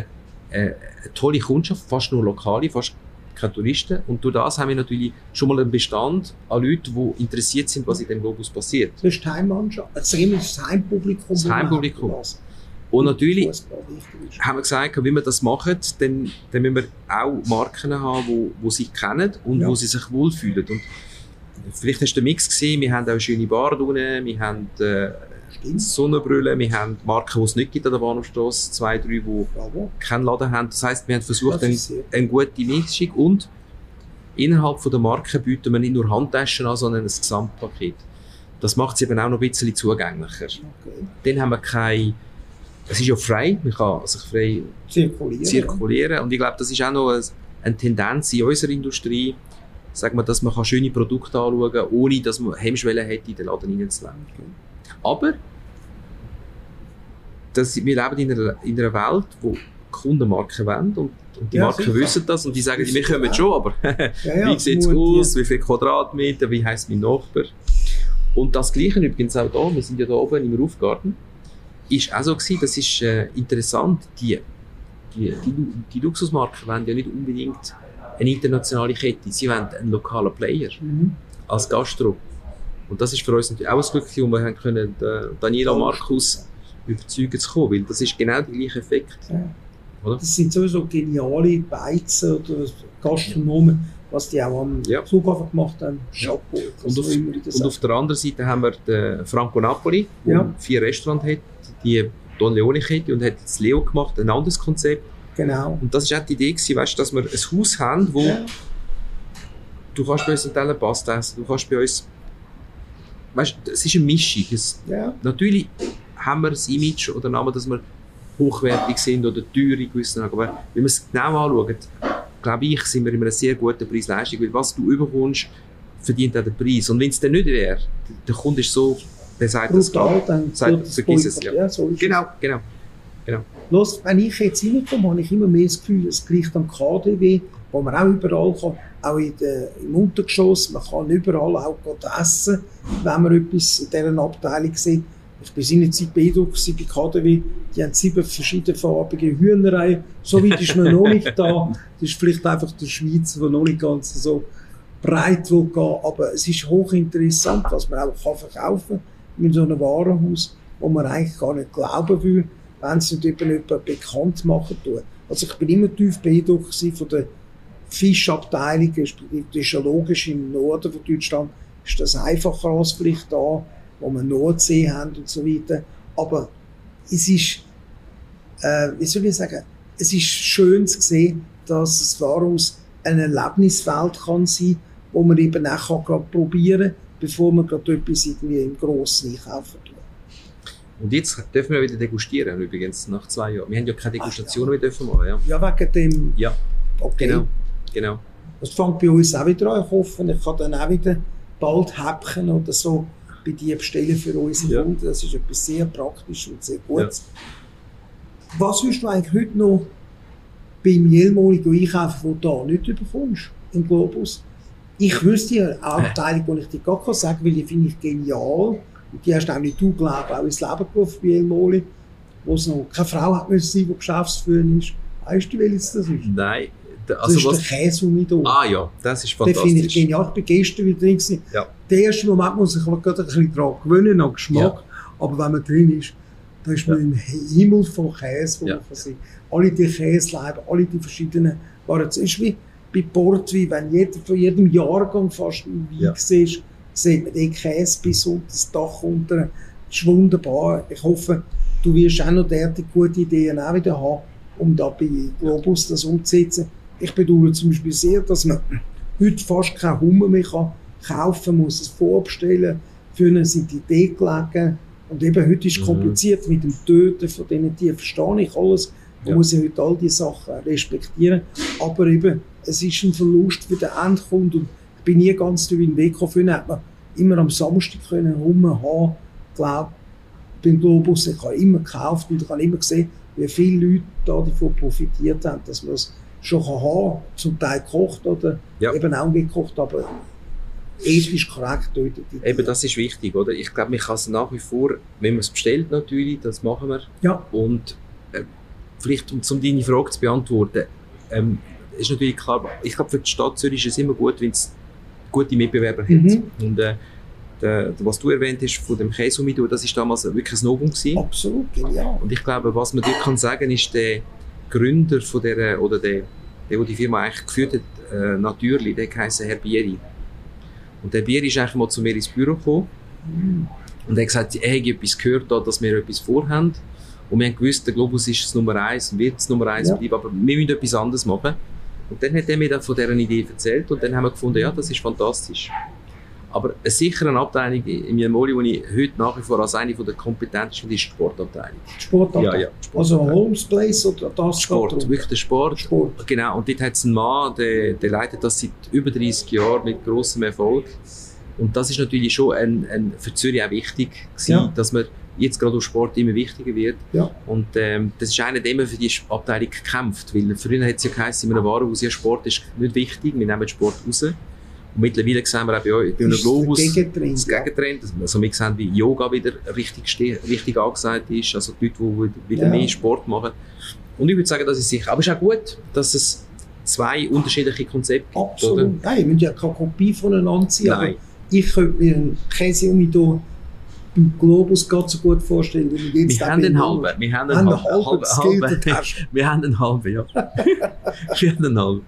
äh, eine tolle Kundschaft, fast nur lokale, fast keine Touristen. Und durch das haben wir natürlich schon mal einen Bestand an Leuten, die interessiert sind, was in dem Globus passiert. Das ist die Heimmannschaft. Also das Heimpublikum. Das Heimpublikum. das Und natürlich ist. haben wir gesagt, wenn wir das machen, dann, dann müssen wir auch Marken haben, wo, wo sie kennen und Ja. wo sie sich wohlfühlen. Und vielleicht hast du den Mix gesehen, wir haben auch eine schöne Bar unten, wir haben äh, Stimmt. Sonnenbrille, wir haben Marken, die es nicht gibt an der Bahnhofstrasse, zwei, drei, die Bravo. keinen Laden haben. Das heisst, wir haben versucht, eine, eine gute Mischung und innerhalb von der Marke bieten wir nicht nur Handtaschen an, sondern ein Gesamtpaket. Das macht es eben auch noch ein bisschen zugänglicher. Okay. Dann haben wir kein, es ist ja frei, man kann sich frei Zirkulieren. zirkulieren. Und ich glaube, das ist auch noch eine, Tendenz in unserer Industrie, sagen wir, dass man schöne Produkte anschauen kann, ohne dass man Hemmschwellen hat, in den Laden reinzulaufen. Aber das, wir leben in einer, in einer Welt, wo die Kunden Marken wollen und, und die Ja, Marken sicher. wissen das und die sagen, wir kommen schon, aber Ja, wie sieht es aus, wie viele Quadratmeter, wie heisst mein Nachbar. Und das Gleiche übrigens auch da, wir sind ja da oben im Rufgarten, ist auch so gewesen, das ist äh, interessant, die, die, die, die Luxusmarken wollen ja nicht unbedingt eine internationale Kette, sie wollen einen lokalen Player Mhm. als Gastro. Und das ist für uns natürlich auch ein Glück, wo wir haben können, den Daniela. Markus überzeugen zu kommen, weil das ist genau der gleiche Effekt. Ja. Oder? Das sind sowieso geniale Beizen oder Gastronomen, was die auch am Ja. Flughafen gemacht haben. Chapeau. Und auf, und auf der anderen Seite haben wir den Franco Napoli, der Ja. vier Restaurants hat, die Don Leone Kette und hat das Leo gemacht, ein anderes Konzept. Genau. Und das ist auch die Idee gewesen, weißt, dass wir ein Haus haben, wo Ja. du kannst bei uns einen Teller Pasta essen, du kannst bei uns, weißt, es ist eine Mischung. Es, Ja. natürlich haben wir das Image oder Namen, dass wir hochwertig sind oder teuer in gewissen aber wenn wir es genau anschauen, glaube ich, sind wir in einer sehr guten Preis-Leistung, weil was du überkommst, verdient auch den Preis. Und wenn es dann nicht wäre, der Kunde ist so, der sagt das Brutal, dann Sagt- das vergiss es, Boykott. ja. so ist Genau, genau. Los, wenn ich jetzt reinkomme, habe ich immer mehr das Gefühl, es gleicht am KDW, wo man auch überall kann, auch in der, im Untergeschoss, man kann überall auch gut essen, wenn man etwas in dieser Abteilung sieht. Ich bin seinerzeit beeindruckt bei KDW, die haben sieben verschiedenfarbige Hühnereien, so weit ist man noch nicht da. Das ist vielleicht einfach der Schweizer, der noch nicht ganz so breit will gehen, aber es ist hochinteressant, was man auch kann verkaufen kann in so einem Warenhaus, wo man eigentlich gar nicht glauben will, wenn es nicht eben jemand bekannt machen tun. Also ich bin immer tief beeindruckt von der Fischabteilung, respektive das ist ja logisch, im Norden von Deutschland ist das einfacher als vielleicht da, wo wir Nordsee haben und so weiter. Aber es ist, äh, wie soll ich sagen, es ist schön zu sehen, dass das Warenhaus eine Erlebniswelt kann sein, wo man eben auch gerade probieren kann, bevor man gerade etwas irgendwie im Grossen einkaufen tut. Und jetzt dürfen wir wieder degustieren, übrigens, nach zwei Jahren. Wir haben ja keine Ach, Degustation mehr dürfen machen, ja. Ja, wegen dem, Ja, okay. genau, genau. Das fängt bei uns auch wieder an. Ich hoffe, ich kann dann auch wieder bald Häppchen oder so bei dir bestellen für unsere Ja. Kunden. Das ist etwas sehr praktisch und sehr Gutes. Was würdest du eigentlich heute noch beim Jelmoli einkaufen, wo du da nicht überkommst, im Globus? Ich wüsste ja eine Abteilung, die ich dir gar kann sagen weil die finde ich genial. Und die hast auch nicht du, glaube ich, auch ins Leben gerufen bei Jelmoli, wo es noch keine Frau hat müssen sein, die Geschäftsführerin ist. Weißt du, welches das ist? Nein, da- Das also ist was... der Käseumidor. Ah ja, das ist Den finde ich fantastisch. genial. Ich bin gestern wieder drin. Gewesen. Ja. Der erste Moment muss ich gerade ein bisschen daran gewöhnen, an Geschmack. Aber wenn man drin ist, da ist man Ja. im Himmel von Käse, wo Ja. man kann sehen. Alle die Käseleiben, alle die verschiedenen Waren. Es ist wie bei Portwein, wenn jeder, von jedem Jahrgang fast ein Wein Ja. siehst, sieht man den Käse bis unter das Dach unter. Das ist wunderbar. Ich hoffe, du wirst auch noch derartige gute Ideen auch wieder haben, um da bei Globus das umzusetzen. Ich bedauere zum Beispiel sehr, dass man heute fast keinen Hummer mehr kann kaufen muss, es vorbestellen. Früher sind die Idee gelegen. Und eben heute ist es Mhm. kompliziert mit dem Töten von diesen Tieren. Verstehe ich alles. Man Ja. muss ja heute all diese Sachen respektieren. Aber eben, es ist ein Verlust für den Endkunden. Und ich bin nie ganz durch den Weg gekommen. Früher hat man immer am Samstag können Hummer haben. Ich glaube, beim Globus, ich habe immer gekauft und ich habe immer gesehen, wie viele Leute da davon profitiert haben, dass man es schon kann haben zum Teil gekocht oder Ja. eben auch gekocht, aber ethisch korrekt tötet Eben, das ist wichtig, oder? Ich glaube, man kann es nach wie vor, wenn man es bestellt natürlich, das machen wir. Ja. Und äh, vielleicht, um, um deine Frage zu beantworten, ähm, ist natürlich klar, ich glaube, für die Stadt Zürich ist es immer gut, wenn es gute Mitbewerber hat. Mhm. Und äh, der, was du erwähnt hast von dem Käsumido, das ist damals wirklich ein Novum gewesen. Absolut, genial. Und ich glaube, was man dort kann sagen, ist der Gründer von der, oder der, der, der die Firma eigentlich geführt hat, äh, natürlich, der heisst Herr Bieri. Und der Bieri ist eigentlich mal zu mir ins Büro gekommen Mhm. und er hat gesagt, er hätte etwas gehört, da, dass wir etwas vorhaben. Und wir haben gewusst, der Globus ist das Nummer eins und wird das Nummer eins Ja. bleiben, aber wir müssen etwas anderes machen. Und dann hat er mir dann von dieser Idee erzählt und dann haben wir gefunden, ja, das ist fantastisch. Aber eine sichere Abteilung im Jamoli, die ich heute nach wie vor als eine der kompetentesten ist die Sportabteilung. Sportabteilung. Ja, ja. Also Sportabteilung. Holmes Place oder das Sport, wirklich der Sport. Sport. Genau, und dort hat es einen Mann, der, der leitet das seit über 30 Jahren mit grossem Erfolg. Und das ist natürlich schon ein, ein, für Zürich auch wichtig gewesen, Ja. dass man jetzt gerade durch Sport immer wichtiger wird. Ja. Und ähm, das ist einer, der immer für die Abteilung gekämpft, weil früher hat es ja geheißen, in einem Warenhaus, ja, Sport ist nicht wichtig, wir nehmen Sport raus. Und mittlerweile sehen wir auch bei euch, bei einem Ist Globus, Gegentrend, das ja. Gegentrend. Also wir sehen, wie Yoga wieder richtig, richtig angesagt ist, also die Leute, die wieder Ja. mehr Sport machen. Und ich würde sagen, das ist sicher. Aber es ist auch gut, dass es zwei unterschiedliche Konzepte gibt, oder? Absolut. Nein, wir müssen ja keine Kopie voneinander ziehen. Nein. Ich könnte mir einen Käse um da beim Globus gerade so gut vorstellen, wie Wir haben einen halben. Wir haben Haben halben. Wir haben einen halben, ja. Wir haben einen halben.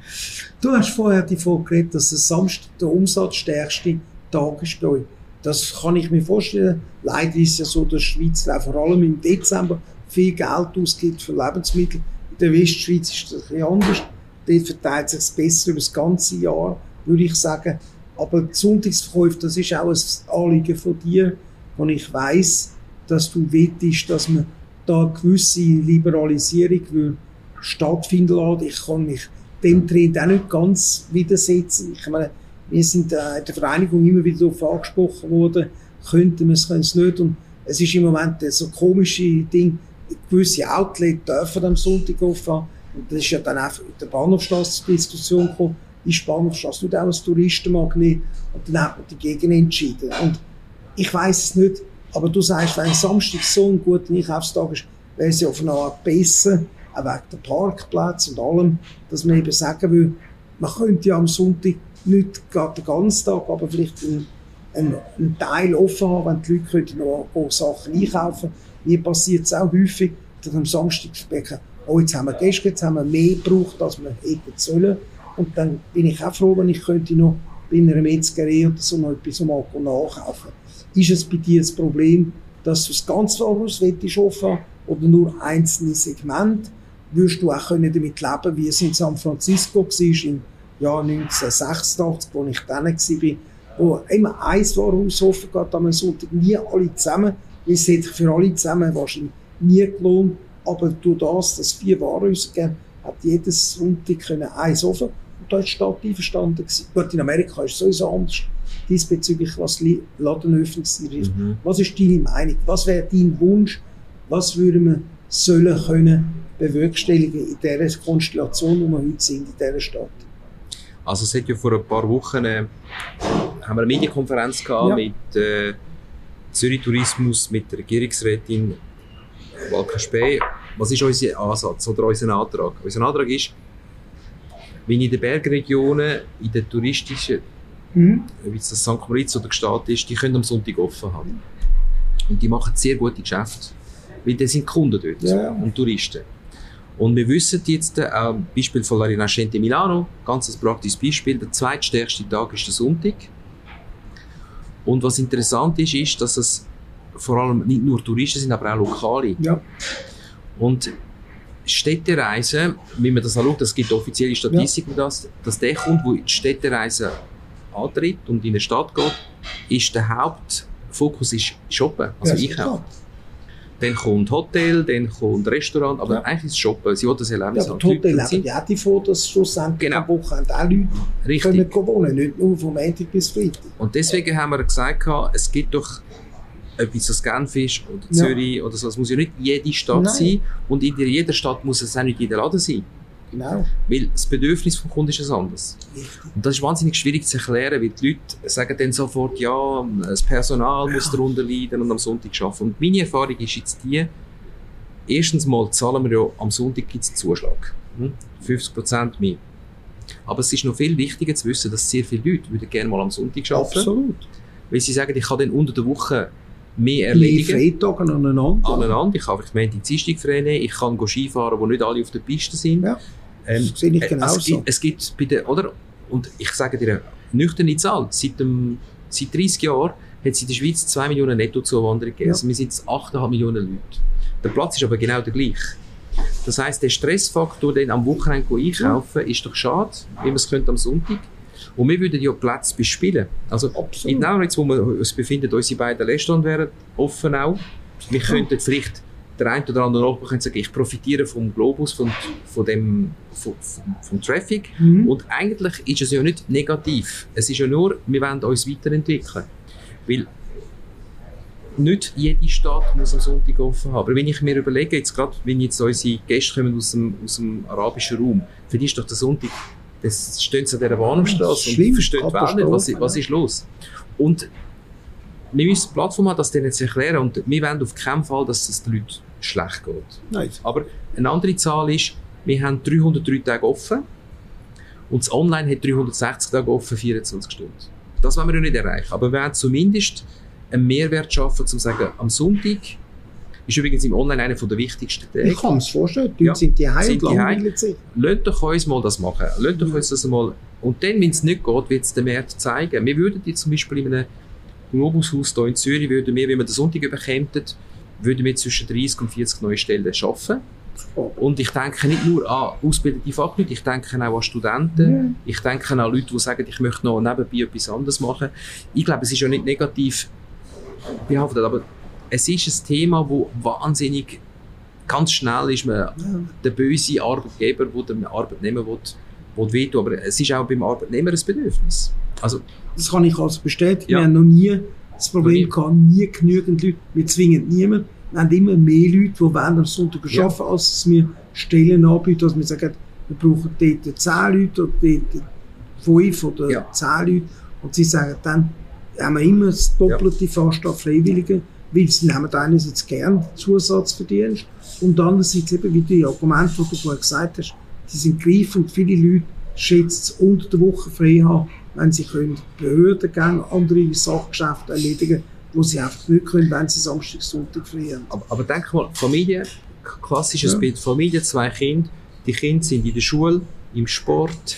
Du hast vorher davon geredet, dass der Samstag der umsatzstärkste Tag ist bei euch. Das kann ich mir vorstellen. Leider ist es ja so, dass die Schweiz vor allem im Dezember viel Geld ausgibt für Lebensmittel. In der Westschweiz ist das ein bisschen anders. Dort verteilt sich es besser über das ganze Jahr, würde ich sagen. Aber die Sonntagsverkäufe, das ist auch ein Anliegen von dir, und ich weiß, dass du wettest, dass man da eine gewisse Liberalisierung will stattfinden lassen. Ich kann mich dem Trend auch nicht ganz widersetzen. Ich meine, wir sind äh, in der Vereinigung immer wieder darauf angesprochen worden, könnten wir es, können es nicht. Und es ist im Moment so komische Ding, gewisse Outlets dürfen am Sonntag offen. Und das ist ja dann auch in der Bahnhofstrasse Diskussion gekommen, ist die Bahnhofstrasse nicht auch ein Touristenmagnet? Und dann hat man dagegen entschieden. Und ich weiß es nicht, aber du sagst, wenn Samstag so ein guter Einkaufstag ist, wäre es ja auf eine Art besser, auch wegen der Parkplätze und allem, dass man eben sagen will, man könnte ja am Sonntag nicht gerade den ganzen Tag, aber vielleicht einen, einen, einen Teil offen haben, wenn die Leute könnten noch Sachen einkaufen Mir passiert es auch häufig, dass am Samstag merken, oh, jetzt haben wir gestern, jetzt haben wir mehr gebraucht, als wir hätten sollen. Und dann bin ich auch froh, wenn ich könnte noch bei einer Metzgerei oder so noch etwas mal nachkaufen Ist es bei dir das Problem, dass du das ganze offen haben oder nur einzelne Segmente? Würdest du auch können damit leben, wie es in San Francisco war, im Jahr 1986, wo ich dann war, wo immer ein Warenhaus offen geht, am Sonntag nie alle zusammen, weil es hätte für alle zusammen wahrscheinlich nie gelohnt, aber durch das, dass vier Warenhäuser geben, hat jedes Sonntag können eins offen und da ist die Stadt einverstanden. Gut, in Amerika ist es sowieso anders diesbezüglich, was Ladenöffnungen ist. Mhm. Was ist deine Meinung? Was wäre dein Wunsch? Was würden wir sollen können bewerkstelligen in dieser Konstellation, wo wir heute sind, in dieser Stadt? Also es hat ja vor ein paar Wochen äh, haben wir eine Medienkonferenz gehabt Ja. mit äh, Zürich Tourismus, mit der Regierungsrätin Walker Spey. Was ist unser Ansatz oder unser Antrag? Unser Antrag ist, wenn in den Bergregionen, in den touristischen, Mhm. wie es das St. Moritz oder Gstaad ist, die können am Sonntag offen haben. Und die machen sehr gute Geschäfte. Weil da sind Kunden dort Ja, ja. und Touristen. Und wir wissen jetzt, äh, Beispiel von La Rinascente Milano, ganz ein praktisches Beispiel, der zweitstärkste Tag ist der Sonntag. Und was interessant ist, ist, dass es vor allem nicht nur Touristen sind, aber auch Lokale. Ja. Und Städtereisen, wie man das anschaut, es gibt offizielle Statistiken, dass, dass der Kunde, der in die Städtereise antritt und in eine Stadt geht, ist der Hauptfokus ist Shoppen, also Ja, Einkaufen. Dann kommt Hotel, dann kommt Restaurant, aber Ja. eigentlich ist es Shoppen. Sie wollen das Erlebnis Ja, aber haben. die haben sind- ja auch davon, dass schlussendlich Genau. am Wochenende auch Leute Richtig. können wohnen, nicht nur vom Montag bis Freitag. Und deswegen haben wir gesagt, es gibt doch etwas, das Genf ist oder Ja. Zürich oder so. Es muss ja nicht jede Stadt Nein. sein und in jeder Stadt muss es auch nicht jeder Laden sein. Genau. Weil das Bedürfnis vom Kunden ist ein anderes. Und das ist wahnsinnig schwierig zu erklären, weil die Leute sagen dann sofort, ja, das Personal muss darunter leiden und am Sonntag arbeiten. Und meine Erfahrung ist jetzt die, erstens mal zahlen wir ja, am Sonntag gibt es einen Zuschlag. Hm? 50% mehr. Aber es ist noch viel wichtiger zu wissen, dass sehr viele Leute würden gerne mal am Sonntag arbeiten Absolut. weil sie sagen, ich kann dann unter der Woche mehr erledigen. Freitage aneinander. Aneinander. Ich kann vielleicht Montag, Dienstag frei nehmen. Ich kann Skifahren, wo nicht alle auf der Piste sind. Ja. Ähm, Das sehe ich äh, genauso. Es gibt, es gibt bei der, oder? Und ich sage dir, nüchterne Zahl. Seit, dem, seit 30 Jahren hat es in der Schweiz 2 Millionen Nettozuwanderer gegeben. Ja. Also wir sind jetzt 8,5 Millionen Leute. Der Platz ist aber genau der gleiche. Das heisst, der Stressfaktor, den am Wochenende einkaufen, ist doch schade, wie man es könnte am Sonntag. Und wir würden ja Plätze bespielen. Also, in Absolut. Nauritz, wo wir uns befinden, unsere beiden Restaurants wären offen auch. Wir könnten vielleicht der eine oder andere Nachbar könnte sagen, ich profitiere vom Globus, von, von dem, vom, vom, vom Traffic. Mhm. Und eigentlich ist es ja nicht negativ. Es ist ja nur, wir wollen uns weiterentwickeln. Weil nicht jede Stadt muss am Sonntag offen haben. Aber wenn ich mir überlege, jetzt gerade, wenn jetzt unsere Gäste kommen aus dem, aus dem arabischen Raum, für die ist doch der Sonntag, das stehen sie an dieser Bahnhofstraße und die verstehen die Welt nicht, was, was ist los. Und wir müssen eine Plattform haben, das denen zu erklären und wir wollen auf keinen Fall, dass es den Leuten schlecht geht. Nein. Aber eine andere Zahl ist, wir haben 303 Tage offen und das Online hat 360 Tage offen, 24 Stunden. Das wollen wir ja nicht erreichen. Aber wir haben zumindest einen Mehrwert schaffen, um zu sagen, am Sonntag ist übrigens im Online einer der wichtigsten Tage. Ich kann es vorstellen. Die Ja. Leute sind die Heim Sind und langweilen sich. Lasst doch uns mal das machen. Lasst doch Ja. uns das mal. Und dann, wenn es nicht geht, wird es der Markt zeigen. Wir würden jetzt zum Beispiel in einem Globushaus hier in Zürich, würden wir, wenn wir den Sonntag überkämen, würden wir zwischen 30 und 40 neue Stellen schaffen. Und ich denke nicht nur an ausgebildete Fachleute, ich denke auch an Studenten. Ich denke an Leute, die sagen, ich möchte noch nebenbei etwas anderes machen. Ich glaube, es ist ja nicht negativ behaftet, aber es ist ein Thema, wo wahnsinnig ganz schnell ist man Ja. der böse Arbeitgeber, der dem Arbeitnehmer will, will wehtun. Aber es ist auch beim Arbeitnehmer ein Bedürfnis. Also, Das kann ich also bestätigen. Ja. Wir haben noch nie das Problem nie. gehabt, nie genügend Leute. Wir zwingen niemanden. Wir haben immer mehr Leute, die am Sonntag Ja. arbeiten, als dass wir Stellen anbieten. Also wir sagen, wir brauchen dort 10 Leute oder dort 5 oder Ja. 10 Leute. Und sie sagen, dann haben wir immer das Doppelte fast an Freiwilligen, weil sie nehmen einerseits gern Zusatzverdienst und andererseits eben wie die Argumente, die du vorher gesagt hast, die sind greifend. Viele Leute schätzen es unter der Woche frei haben, wenn sie können Behördengänge, andere Sachgeschäfte erledigen, wo sie einfach nicht können, wenn sie Samstag, Sonntag frei haben. aber, aber denk mal, Familie, klassisches Ja. Bild, Familie, zwei Kinder, die Kinder sind in der Schule, im Sport,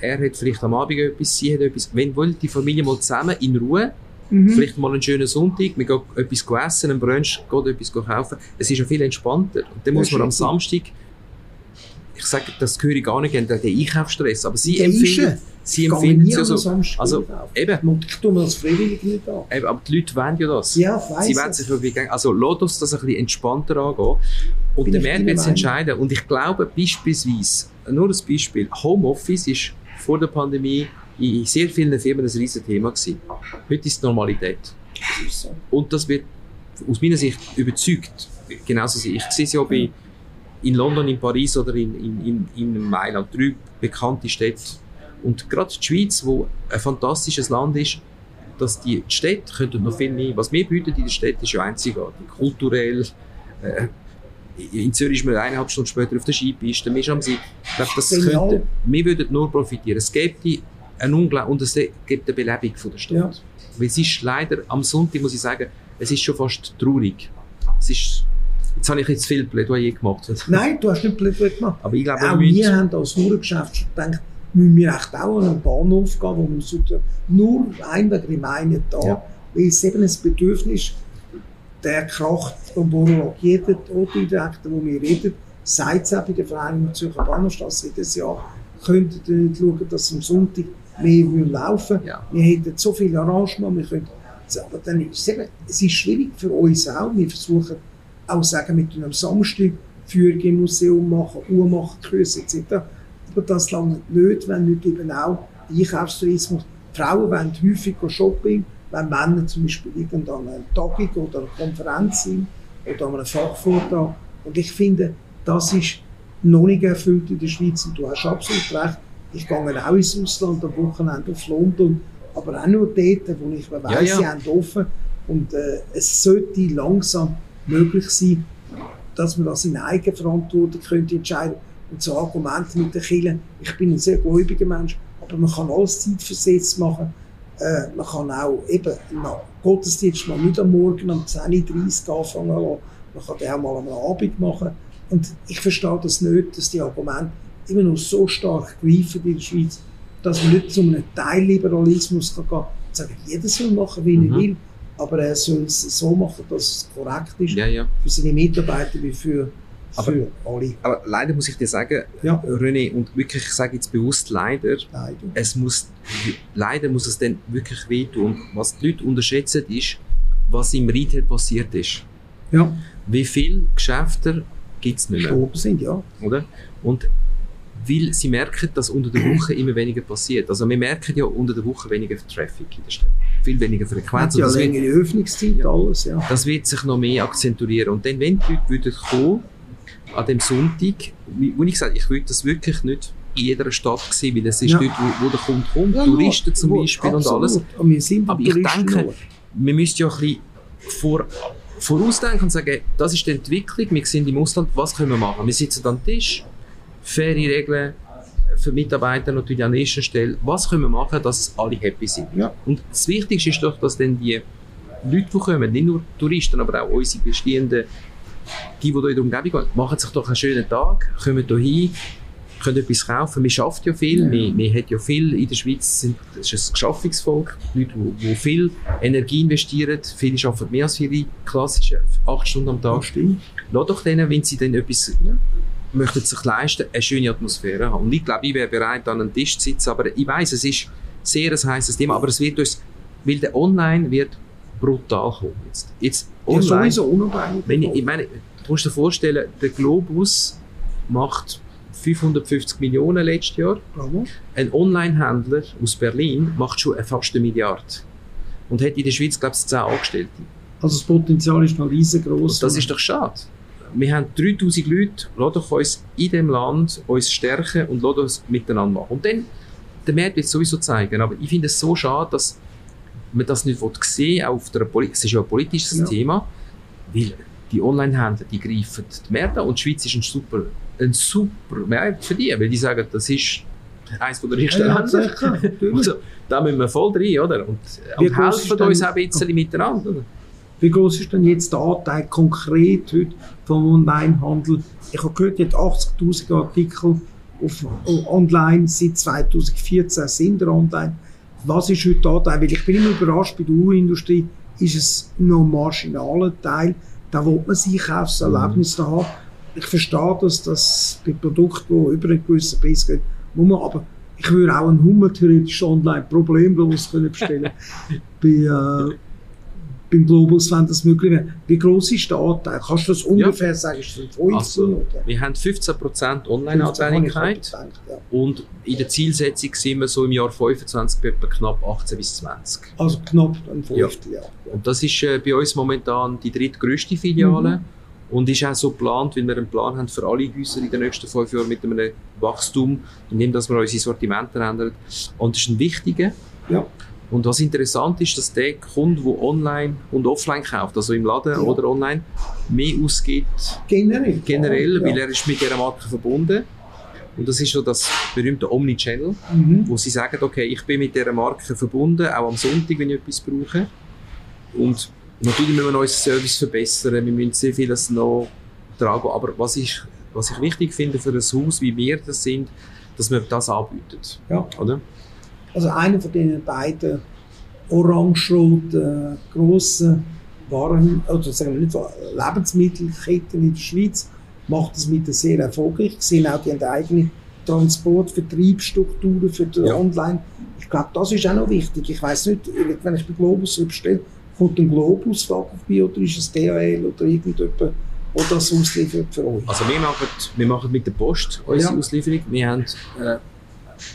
er hat vielleicht am Abend etwas, sie hat etwas. Wenn wollen die Familie mal zusammen in Ruhe, Mhm. vielleicht mal einen schönen Sonntag, wir gehen etwas essen, einen Brunch, geht etwas kaufen, es ist ja viel entspannter. Und dann muss man am. Samstag, ich sage, das höre ich gar nicht gerne, den Einkaufsstress, aber sie Der empfinden, sie empfinden es ja so. Samstag Also, eben, ich tue mir als Freiwillig nicht an. eben, aber die Leute wollen ja das. Ja, ich weiss Sie wollen sich wirklich, gern- also lasst uns das ein bisschen entspannter angehen. Und Bin der Markt wird es entscheiden. Und ich glaube beispielsweise, nur ein Beispiel, Homeoffice ist vor der Pandemie in sehr vielen Firmen ein riesen Thema gewesen. Heute ist es Normalität. Und das wird aus meiner Sicht überzeugt. Genauso ich. Sehe es ja bei, in London, in Paris oder in, in, in, in Mailand, drei bekannte Städte. Und gerade die Schweiz, wo ein fantastisches Land ist, dass die Städte könnten noch viel mehr. Was wir bieten in der Stadt ist ja einzigartig. Kulturell. Äh, in Zürich ist man eineinhalb Stunden später auf der Skipiste. Wir. Ich glaube, das könnte, wir würden nur profitieren. Es gibt eine Unglaublich und es gibt eine Belebung von der Stadt. Ja. Weil es ist leider, am Sonntag muss ich sagen, es ist schon fast traurig. Es ist, jetzt habe ich jetzt viel Plädoyer gemacht. Nein, du hast nicht Plädoyer gemacht. Aber ich glaube, Auch wir wir haben als Uhrengeschäft schon gedacht, müssen wir echt auch an einen Bahnhof gehen, wo man sagt, nur einmal im einen Tag, Ja. weil es eben ein Bedürfnis der Kraft vom Borolog. Jeder Autodirektor, wo wir reden, sagt es auch bei der Vereinigung Zürcher Bahnhofstrasse jedes Jahr, könnten ihr nicht schauen, dass am Sonntag mehr will laufen Ja. Wir hätten so viele Arrangements, wir könnten, aber dann ist es eben, es ist schwierig für uns auch. Wir versuchen auch sagen, mit einem Samstag Führung im Museum machen, Uhrmacherkurse etc. Aber das lange nicht, wenn nicht eben auch der Einkaufstourismus. Die Frauen wollen häufig Shopping, wenn Männer zum Beispiel irgendeine einer Tagung oder einer Konferenz sind oder an einem Fachvortrag. Und ich finde, das ist noch nicht erfüllt in der Schweiz. Und du hast absolut recht. Ich gehe auch ins Ausland am Wochenende auf London, aber auch nur dort, wo ich weiss, Ja, ja. sie haben offen. Und äh, es sollte langsam möglich sein, dass man das in Eigenverantwortung könnte entscheiden Und so Argumente mit den Kindern. Ich bin ein sehr gläubiger Mensch, aber man kann alles zeitversetzt machen. Äh, man kann auch eben na, Gottesdienst mal nicht am Morgen um 10.30 Uhr anfangen lassen. Man kann den auch mal am Abend machen. Und ich verstehe das nicht, dass die Argumente immer noch so stark greifen in der Schweiz, dass man nicht zu einem Teilliberalismus kann gehen und sagen, jeder soll machen, wie Mhm. er will, aber er soll es so machen, dass es korrekt ist ja, ja. für seine Mitarbeiter wie für, Aber- für alle. Aber leider muss ich dir sagen, Ja. René, und wirklich, ich sage jetzt bewusst leider, Leider. es muss, leider muss es dann wirklich wehtun. Und was die Leute unterschätzen, ist, was im Retail passiert ist. Ja, Wie viele Geschäfte gibt es nicht mehr, gestorben sind, ja. oder? Und weil sie merken, dass unter der Woche immer weniger passiert. Also wir merken ja unter der Woche weniger Traffic in der Stadt. Viel weniger Frequenz. Und ja das, wird, längere Öffnungszeit, Ja. alles, ja. das wird sich noch mehr akzentuieren. Und dann, wenn die Leute würden kommen, an dem Sonntag, wie ich sage, ich würde das wirklich nicht in jeder Stadt sehen, weil es ist Ja. dort, wo, wo der Kunde kommt, Ja, Touristen ja, zum wo- Beispiel und absolut. alles. Und wir sind Aber ich denke, nur. wir müssen ja ein bisschen vor, vorausdenken und sagen, das ist die Entwicklung, wir sind im Ausland, was können wir machen? Wir sitzen am Tisch, faire Regeln für Mitarbeiter natürlich an der ersten Stelle. Was können wir machen, dass alle happy sind? Ja. Und das Wichtigste ist doch, dass dann die Leute, die kommen, nicht nur Touristen, aber auch unsere bestehenden, die, die hier in der Umgebung gehen, machen sich doch einen schönen Tag, kommen hier hin, können etwas kaufen. Wir schaffen ja viel, ja. Wir, wir haben ja viel in der Schweiz, sind, ist ein Geschaffungsvolk, Leute, die, viel Energie investieren, viele arbeiten mehr als ihre klassischen acht Stunden am Tag. stimmt. Lass doch denen, wenn sie dann etwas ja. Möchten sich leisten, eine schöne Atmosphäre haben. Und ich glaube, ich wäre bereit, an einem Tisch zu sitzen, aber ich weiß, es ist sehr ein heißes Thema, aber es wird uns, weil der Online wird brutal kommen. Jetzt, jetzt online, ja, sowieso unabhängig. Wenn ich, ich meine, du musst dir vorstellen, der Globus macht 550 Millionen letztes Jahr. Bravo. Ein Online-Händler aus Berlin macht schon fast eine Milliarde. Und hat in der Schweiz, glaube ich, 10 Angestellte. Also das Potenzial ist noch riesengroß. Und das ist doch schade. Wir haben 3000 Leute, lass doch uns in diesem Land uns stärken und lass uns miteinander machen. Und dann, der Markt wird es sowieso zeigen, aber ich finde es so schade, dass man das nicht sehen will, auf der Poli es ist ja ein politisches Ja. Thema, weil die Online-Händler, die greifen die Märkte und die Schweiz ist ein super, ein super Markt für die, weil die sagen, das ist eines der reichsten Ja, Länder. Also, da müssen wir voll rein, oder? Und, Wie und groß helfen uns auch ein bisschen miteinander. Wie groß ist denn jetzt der Anteil konkret heute vom Onlinehandel? Ich habe gehört, jetzt 80.000 Artikel auf, online seit 2014 sind er online. Was ist heute der Anteil? Weil ich bin immer überrascht, bei der Uhrenindustrie ist es noch ein marginaler Teil. Da will man sich Einkaufserlebnis da haben. Ich verstehe, dass das bei Produkten, die über einen gewissen Preis gehen, muss man aber ich würde auch einen Hummer theoretisch online problemlos können bestellen bei, äh, beim Globus, wenn das möglich wäre. Wie groß ist der Anteil? Kannst du das ungefähr sagen? Ist das ein 15 Also? Wir haben 15% 15 habe ich Online-Anteiligkeit gedacht, ja. und in der Zielsetzung sind wir so im Jahr 25 bei etwa knapp 18 bis 20. Also knapp ein Fünftel, ja. Und das ist äh, bei uns momentan die drittgrößte Filiale. Mhm. Und ist auch so geplant, weil wir einen Plan haben für alle Häuser in den nächsten fünf Jahren mit einem Wachstum, indem dass wir unsere Sortimente ändern. Und das ist ein wichtiger. Ja. Und was interessant ist, dass der Kunde, der online und offline kauft, also im Laden Ja. oder online, mehr ausgibt Generell. generell, weil er ist mit dieser Marke verbunden. Und das ist so das berühmte Omnichannel, Mhm. wo sie sagen, okay, ich bin mit dieser Marke verbunden, auch am Sonntag, wenn ich etwas brauche. Und natürlich müssen wir unseren Service verbessern, wir müssen sehr vieles noch tragen, aber was ich, was ich wichtig finde für ein Haus, wie wir das sind, dass man das anbietet, Ja. oder? Also einer von den beiden orange-rot äh, grossen Waren, oder sagen wir nicht, Lebensmittelketten in der Schweiz macht das mit sehr erfolgreich. Sie sehen auch, die haben eigene Transport, Vertriebsstrukturen für die Ja. Online. Ich glaube, das ist auch noch wichtig. Ich weiß nicht, wenn ich bei Globus bestelle, kommt ein Globus vorbei oder ist es DHL oder irgendjemand, der das ausliefert für euch? Also wir machen, wir machen mit der Post unsere Ja. Auslieferung, wir haben äh,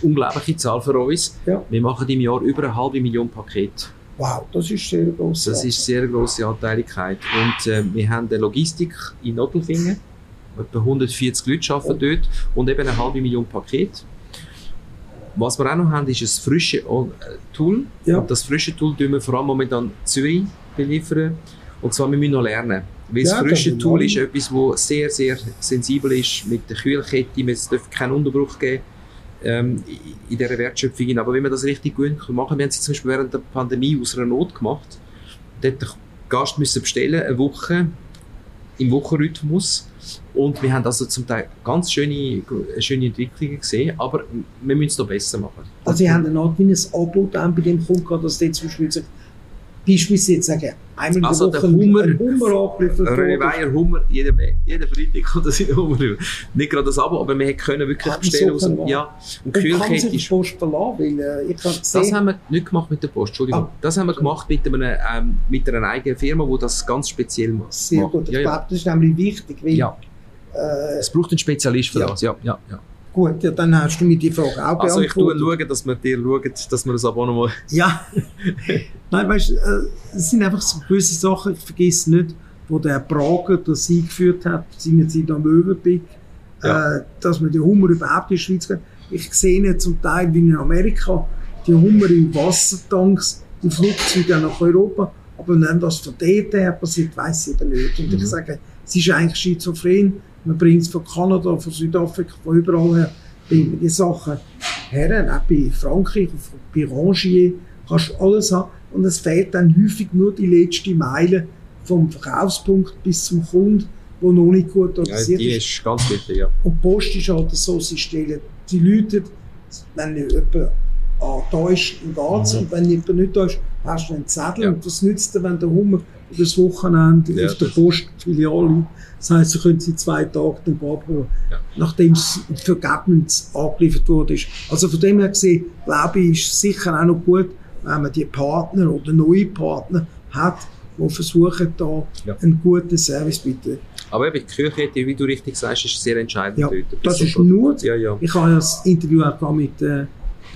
unglaubliche Zahl für uns. Ja. Wir machen im Jahr über eine halbe Million Pakete. Wow, das ist sehr groß. Das ist sehr grosse Anteiligkeit. Und äh, wir haben eine Logistik in Nottelfingen. Etwa 140 Leute arbeiten dort und eben eine halbe Million Pakete. Was wir auch noch haben, ist ein frisches Tool. Ja. Und das frische Tool tun wir vor allem momentan Zürich beliefern. Und zwar, wir müssen noch lernen. Weil Ja, das frische Tool ist ist etwas, das sehr, sehr sensibel ist mit der Kühlkette. Es darf keinen Unterbruch geben ähm, in dieser Wertschöpfung. Aber wenn wir das richtig gut machen, wir haben es zum Beispiel während der Pandemie aus einer Not gemacht. Dort der Gast müssen bestellen, eine Woche im Wochenrhythmus. Und wir haben also zum Teil ganz schöne, schöne Entwicklungen gesehen, aber wir müssen es noch besser machen. Also, Sie haben eine Art wie ein Abo dann bei dem Kunden dass der zum Beispiel sagt, beispielsweise jetzt sagen, einmal in der Also, Woche der Hummer- einen Hummer. Röweier Hummer, jeden, jeden Freitag kommt das in Hummer. Nicht gerade das Abo, aber wir können wirklich bestellen. so Aus, ja, und Und kann sich die Post verlassen, weil äh, ich kann Das sehen, haben wir nicht gemacht mit der Post, Entschuldigung. Ah. Das haben wir gemacht mit, einem, ähm, mit einer eigenen Firma, die das ganz speziell macht. sehr gut. Ich Ja, ja. glaube, das ist nämlich wichtig, weil ja, äh, es braucht einen Spezialist für Ja. das. Ja, ja, ja. Gut, ja, dann hast du mir die Frage auch Also ich beantwortet. schauen, dass wir dir schauen, dass wir das Abonnement... Ja. Nein, weißt du, äh, es sind einfach so gewisse Sachen, ich vergesse nicht, wo der Prager das eingeführt hat, seinerzeit am Möwenpick, Ja. äh, dass man den Hummer überhaupt in die Schweiz geht. Ich sehe nicht zum Teil, wie in Amerika, die Hummer in Wassertanks, die Flugzeuge nach Europa, aber dann, was von dort her passiert, weiß ich eben nicht. Und Mhm. ich sage, es ist eigentlich schizophren, man bringt es von Kanada, von Südafrika, von überall her, bringt man die Sachen her, auch bei Frankreich, bei Rangier, kannst du alles haben. und es fehlt dann häufig nur die letzte Meile vom Verkaufspunkt bis zum Kunden, wo noch nicht gut organisiert ja, die ist. ist ganz wichtig, ja. Und die Post ist halt so, sie stellen die Leute, wenn jemand ah, da ist, dann geht's, mhm. und wenn jemand nicht da ist, hast du einen Zettel, ja. und was nützt dir, wenn der Hummer das Wochenende ja, auf der Postfiliale das heisst, sie können sie zwei Tage dann abholen, ja. nachdem es vergebens angeliefert wurde. Also von dem her gesehen, glaube ich, ist es sicher auch noch gut, wenn man die Partner oder neue Partner hat, die versuchen, da ja. einen guten Service zu bieten. Aber eben, die Küche, wie du richtig sagst, ist sehr entscheidend. Ja, das ist nur, ja, ja. ich habe ja das Interview auch mit äh,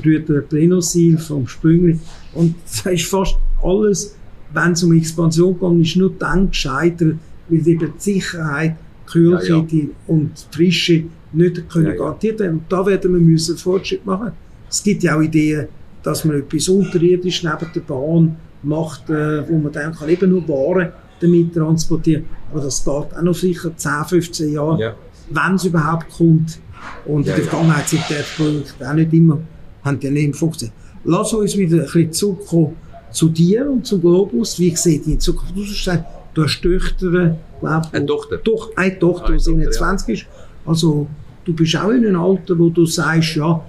Brüder Brenosil vom Sprüngli und das ist fast alles, wenn es um Expansion geht, ist nur dann gescheitert, weil eben die Sicherheit, die Kühlkette ja, ja. und die Frische nicht können ja, garantiert werden. Und da werden wir müssen Fortschritt machen. Es gibt ja auch Ideen, dass man etwas unterirdisch neben der Bahn macht, äh, wo man dann kann eben nur Waren damit transportieren Aber das geht auch noch sicher 10, 15 Jahre, ja. wenn es überhaupt kommt. Und in der Vergangenheit sind die Projekte auch nicht immer, haben die nicht funktioniert. Lass uns wieder ein bisschen zurückkommen zu dir und zum Globus. Wie sieht die Zukunft aus? Du hast Töchter, glaube Eine Tochter? Doch, eine Tochter, die 27 ja. ist. Also, du bist auch in einem Alter, wo du sagst, ja,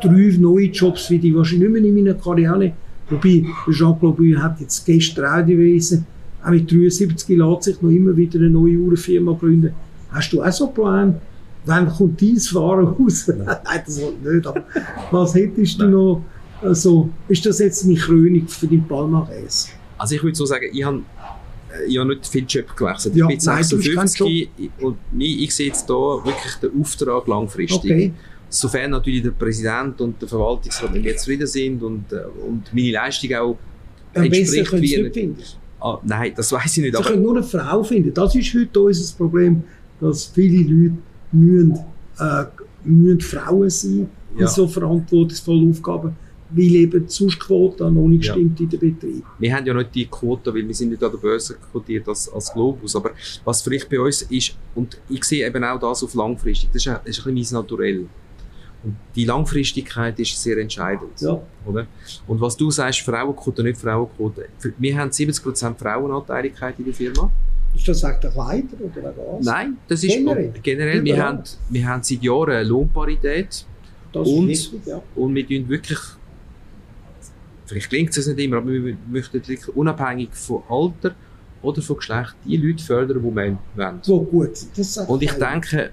drei neue Jobs wie die wahrscheinlich nicht mehr in meiner Karriere. Wobei, Jean-Claude hat jetzt gestern auch gewesen, auch mit 73 lässt sich noch immer wieder eine neue Uhrenfirma gründen. Hast du auch so einen Plan? Wann kommt dein Fahren raus? Nein, das nicht. Aber was hättest du noch? Also, ist das jetzt eine Krönung für dein Palmares? Also ich würde so sagen, ich habe ich habe nicht viel Job gewechselt. Ja, ich bin 56 und ich, ich sehe jetzt hier wirklich den Auftrag langfristig. Okay. Sofern natürlich der Präsident und der Verwaltungsrat jetzt zufrieden sind und, äh, und meine Leistung auch Am entspricht. Wie nicht finden. Ah, nein, das weiß ich nicht. Sie können nur eine Frau finden. Das ist heute unser Problem, dass viele Leute müssen, äh, müssen Frauen sein ja. in so verantwortungsvollen Aufgaben weil eben die Quote noch nicht stimmt ja. in den Betrieb. Wir haben ja nicht die Quote, weil wir sind nicht an der Börse quotiert als, als Globus, aber was vielleicht bei uns ist, und ich sehe eben auch das auf langfristig, das ist ein, das ist ein bisschen Naturell. Und die Langfristigkeit ist sehr entscheidend. Ja. Oder? Und was du sagst, Frauenquote, nicht Frauenquote. Wir haben 70% Frauenanteiligkeit in der Firma. Ist das auch der Leiter oder was? Nein, das ist generell. generell wir, haben, wir haben seit Jahren eine Lohnparität. Das und, ist wichtig, ja. Und wir tun wirklich vielleicht klingt es nicht immer, aber wir möchten wirklich unabhängig von Alter oder von Geschlecht die Leute fördern, die wir wollen. So gut. Und ich denke,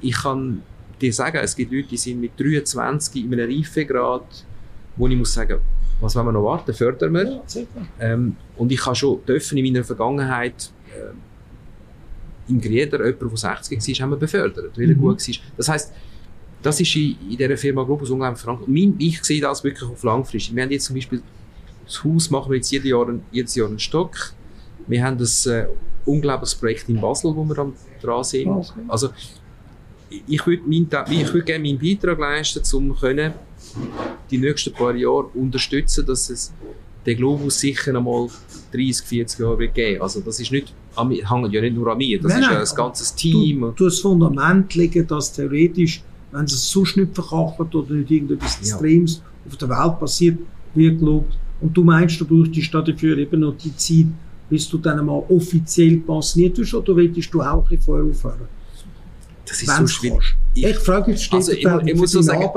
ich kann dir sagen, es gibt Leute, die sind mit 23 in einem Reifegrad, wo ich muss sagen, was wollen wir noch warten, fördern wir. Ja, ähm, und ich habe schon dürfen in meiner Vergangenheit im Grieder, jemand, der 60 war, haben wir befördert, weil er mhm. gut war. Das heisst, das ist in, in dieser Firma Globus unglaublich verankert. Ich sehe das wirklich auf langfristig. Wir haben jetzt zum Beispiel, das Haus machen wir jetzt jedes Jahr, jedes Jahr einen Stock. Wir haben ein äh, unglaubliches Projekt in Basel, wo wir dran sind. Okay. Also, ich würde würd gerne meinen Beitrag leisten, um können, die nächsten paar Jahre unterstützen, dass es den Globus sicher noch mal 30, 40 Jahre wird geben. Also das ist nicht, hängt ja nicht nur an mir, das nein, ist ja ein ganzes Team. Du, du das Fundament legen, dass theoretisch wenn es sonst nicht verkachelt oder nicht irgendetwas ja. Extremes auf der Welt passiert, wird gelobt. Und du meinst, du brauchst dafür eben noch die Zeit, bis du dann mal offiziell passiert bist, oder willst du auch ein bisschen vorher aufhören? Das ist so schwierig. Ich, ich frage jetzt, steht also, ich, ich muss so sagen,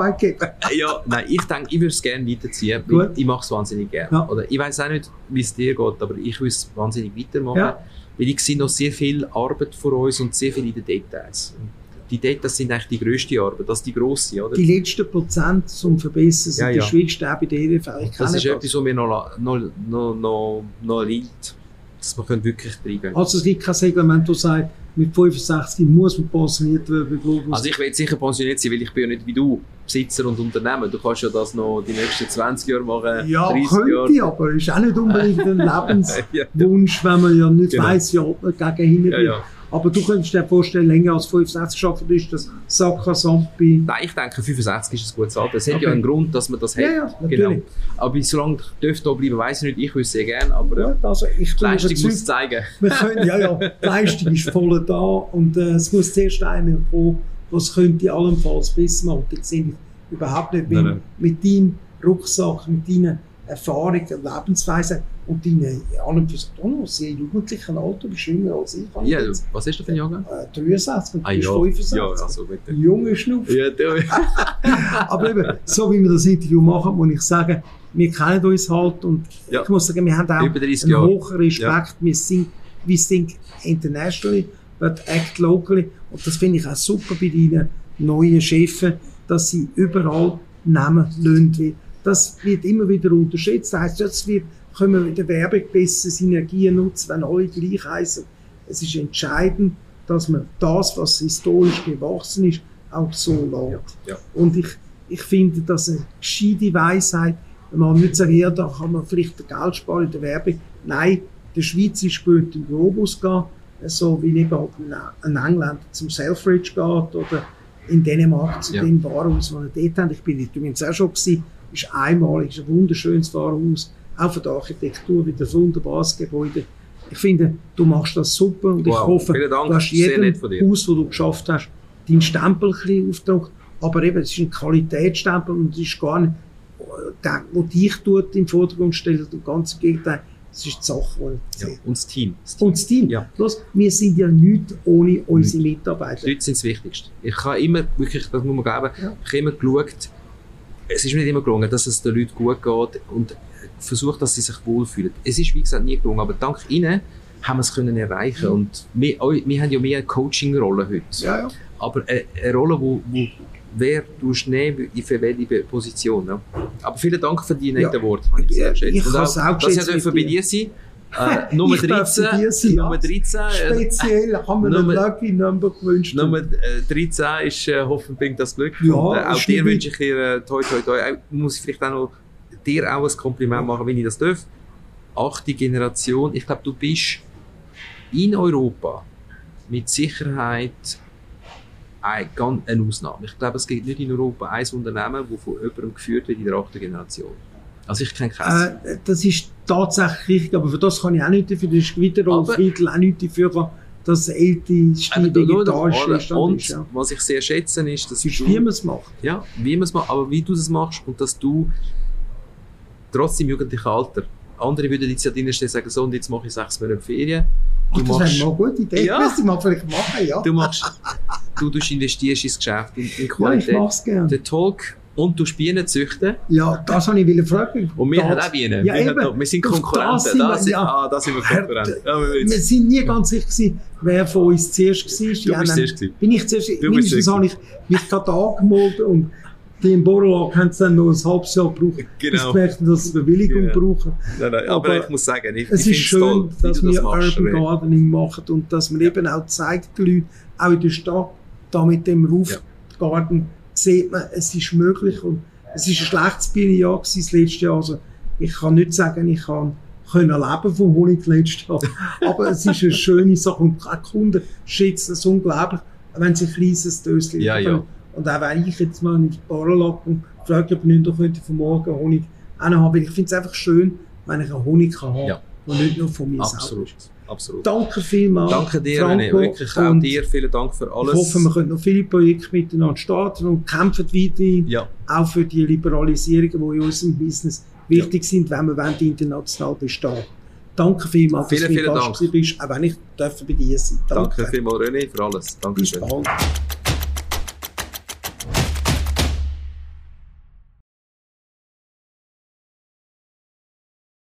ja, nein, ich denke, ich würde es gerne weiterziehen. Gut. Ich mache es wahnsinnig gerne. Ja. Oder ich weiß auch nicht, wie es dir geht, aber ich will es wahnsinnig weitermachen. Ja. Weil ich sehe noch sehr viel Arbeit vor uns und sehr viel in den Details. Und die Data sind eigentlich die grösste Arbeit, das ist die grosse, oder? Die letzten Prozent zum Verbessern sind ja, ja. die schwierigsten auch bei der EDV. Das ist etwas, was mir noch, noch, noch, noch, noch liegt, dass wir wirklich reingehen Also es gibt kein Segment, das sagt, mit 65 muss man pensioniert werden Also ich will sicher pensioniert sein, weil ich bin ja nicht wie du Besitzer und Unternehmer. Du kannst ja das noch die nächsten 20 Jahre machen, Ja, könnte ich, aber ist auch nicht unbedingt ein Lebenswunsch, ja, wenn man ja nicht genau. weiss, alt man gegen hinten ja, ja. Aber du könntest dir vorstellen, länger als 65 arbeiten ist das Saka Sampi. Nein, ich denke 65 ist ein gutes Alter. Es okay. hat ja einen Grund, dass man das hat. Ja, ja, genau. Aber solange ich da bleiben, weiß ich nicht. Ich würde es sehr gerne, aber ja, also ich Leistung muss es zeigen. Wir können, ja, ja, die Leistung ist voll da und äh, es muss zuerst einer kommen, was könnte allenfalls besser machen. Ich sehe überhaupt nicht mit, nein, nein. mit deinem Rucksack, mit deinen Erfahrung, Lebensweise und deine allem für sich auch sehr jugendlichen Alter, bist jünger als ich. Ja, was ist das für ein Jahrgang? Äh, 63 und du Ah, ja. 65. Ja, also bitte. Junge Schnupf. Ja, Aber eben, so wie wir das Interview machen, muss ich sagen, wir kennen uns halt und Ja. ich muss sagen, wir haben auch Über 30 einen Jahre. hohen Respekt. Wir sind, we think internationally, but act locally. Und das finde ich auch super bei deinen neuen Chefen, dass sie überall Namen lassen. Das wird immer wieder unterschätzt. Das heisst, jetzt wird, können wir mit der Werbung besser Synergien nutzen, wenn alle gleich heißen. Es ist entscheidend, dass man das, was historisch gewachsen ist, auch so lässt. ja. Und ich, ich finde, dass eine gescheite Weisheit, wenn man nicht sagen, ja, da kann man vielleicht Geld sparen in der Werbung. Nein, der Schweizer spürt den Globus gehen, so wie eben ein Engländer zum Selfridge geht oder in Dänemark zu Ja. dem Warenhaus, das er dort hat. Ich bin übrigens auch schon gewesen, ist einmalig, ist ein wunderschönes Warenhaus, auch von der Architektur, wieder ein wunderbares Gebäude. Ich finde, du machst das super und ich Wow, hoffe, vielen Dank, du hast jedem. Haus, wo du geschafft hast, deinen Stempel ein aufgedruckt. Aber eben, es ist ein Qualitätsstempel und es ist gar nicht der, der dich tut, im Vordergrund stellt und ganz im Gegenteil, es ist die Sache, die ja. Und das Team. Das Team. Und das Team. Ja. Bloß, wir sind ja nichts ohne unsere Mitarbeiter. Die Leute sind das Wichtigste. Ich habe immer, wirklich, das muss man glauben, Ja. ich habe immer geschaut, es ist mir nicht immer gelungen, dass es den Leuten gut geht und versucht, dass sie sich wohlfühlen. Es ist, wie gesagt, nie gelungen, aber dank ihnen haben wir es können erreichen. Und wir, wir haben ja mehr eine Coaching-Rolle heute. Ja, ja. Aber eine, eine Rolle, wo, wo wer du nehmen in für welche Position. Ja. Aber vielen Dank für die netten Ja. Worte. Habe ich sehr geschätzt. ich habe es auch dass geschätzt ich mit dürfen bei dir. sein äh, Nummer Ich darf 13. bei dir sein, ja. Nummer 13. äh, Speziell haben wir einen Nummer- Lucky Number gewünscht. Nummer äh, 13 ist äh, hoffentlich das Glück. Ja, und, äh, auch dir wünsche ich dir äh, toi toi toi. Auch, muss ich vielleicht auch noch dir auch ein Kompliment machen, wenn ich das darf. Achte Generation. Ich glaube, du bist in Europa mit Sicherheit ein, ganz eine Ausnahme. Ich glaube, es gibt nicht in Europa ein Unternehmen, das von jemandem geführt wird in der achten Generation. Also ich kenne keins. Äh, das ist tatsächlich richtig, aber für das kann ich auch nicht dafür. Das ist wieder Rolf Aber- Friedl auch nicht dafür, dass älteste Eben, Stil du- du- vegetarisch alle- ist. und ja. was ich sehr schätze, ist, dass Das ist, wie man es macht. Ja, wie man es macht, aber wie du es machst und dass du trotz im jugendlichen Alter, andere würden jetzt ja drinstehen und sagen, so und jetzt mache ich sechs Monate Ferien. Ach, Du das machst, wäre mal eine gute Idee. Ja. Das mal vielleicht machen, ja. du machst, du, du investierst ins Geschäft, in, in ja, ich Qualität. mache es gerne. den Talk und du Bienen züchten. Ja, das habe ich fragen. Und wir Das- haben auch Bienen. Ja, wir, noch, wir sind Auf das Konkurrenten. sind wir- sind, ja. ah, da sind wir Konkurrenten. Ja, wir sind nie ganz sicher gewesen, wer von uns zuerst war. Du bist anderen- zuerst gewesen. Bin ich zuerst? Du bist Mindestens habe ich mich gerade angemeldet und die im Borolog haben es dann noch ein halbes Jahr gebraucht, bis Genau. sie gemerkt haben, dass sie Bewilligung Ja. brauchen. Nein, nein, aber, Aber ich muss sagen, ich, Es ich ist schön, toll, dass wir das machst, Urban. Gardening machen und dass man eben auch zeigt, den Leuten, auch in der Stadt, da mit dem Roof Garden, sieht man, es ist möglich und es ist ein schlechtes Bienenjahr gewesen, das letzte Jahr. Also ich kann nicht sagen, ich kann können leben vom Honig letztes Jahr. Aber es ist eine schöne Sache und die Kunden schätzen es unglaublich, wenn sie ein kleines Döschen Ja, ja. Und auch wenn ich jetzt mal in die Bar lag und frage, ob ich nicht könnte von morgen Honig haben, weil ich finde es einfach schön, wenn ich einen Honig kann haben Ja. und nicht nur von mir Absolut. selbst. Absolut. Danke vielmals. Danke dir, Franco, René. Wirklich auch und dir. Vielen Dank für alles. Ich hoffe, wir können noch viele Projekte miteinander starten und kämpfen weiterhin ja, auch für die Liberalisierungen, die in unserem Business wichtig sind, wenn wir wollen, international bestehen Danke vielmals, Vielen, dass du mein vielen Gast bist, auch wenn ich bei dir sein danke vielmals, René, für alles. Bis Dankeschön. bald.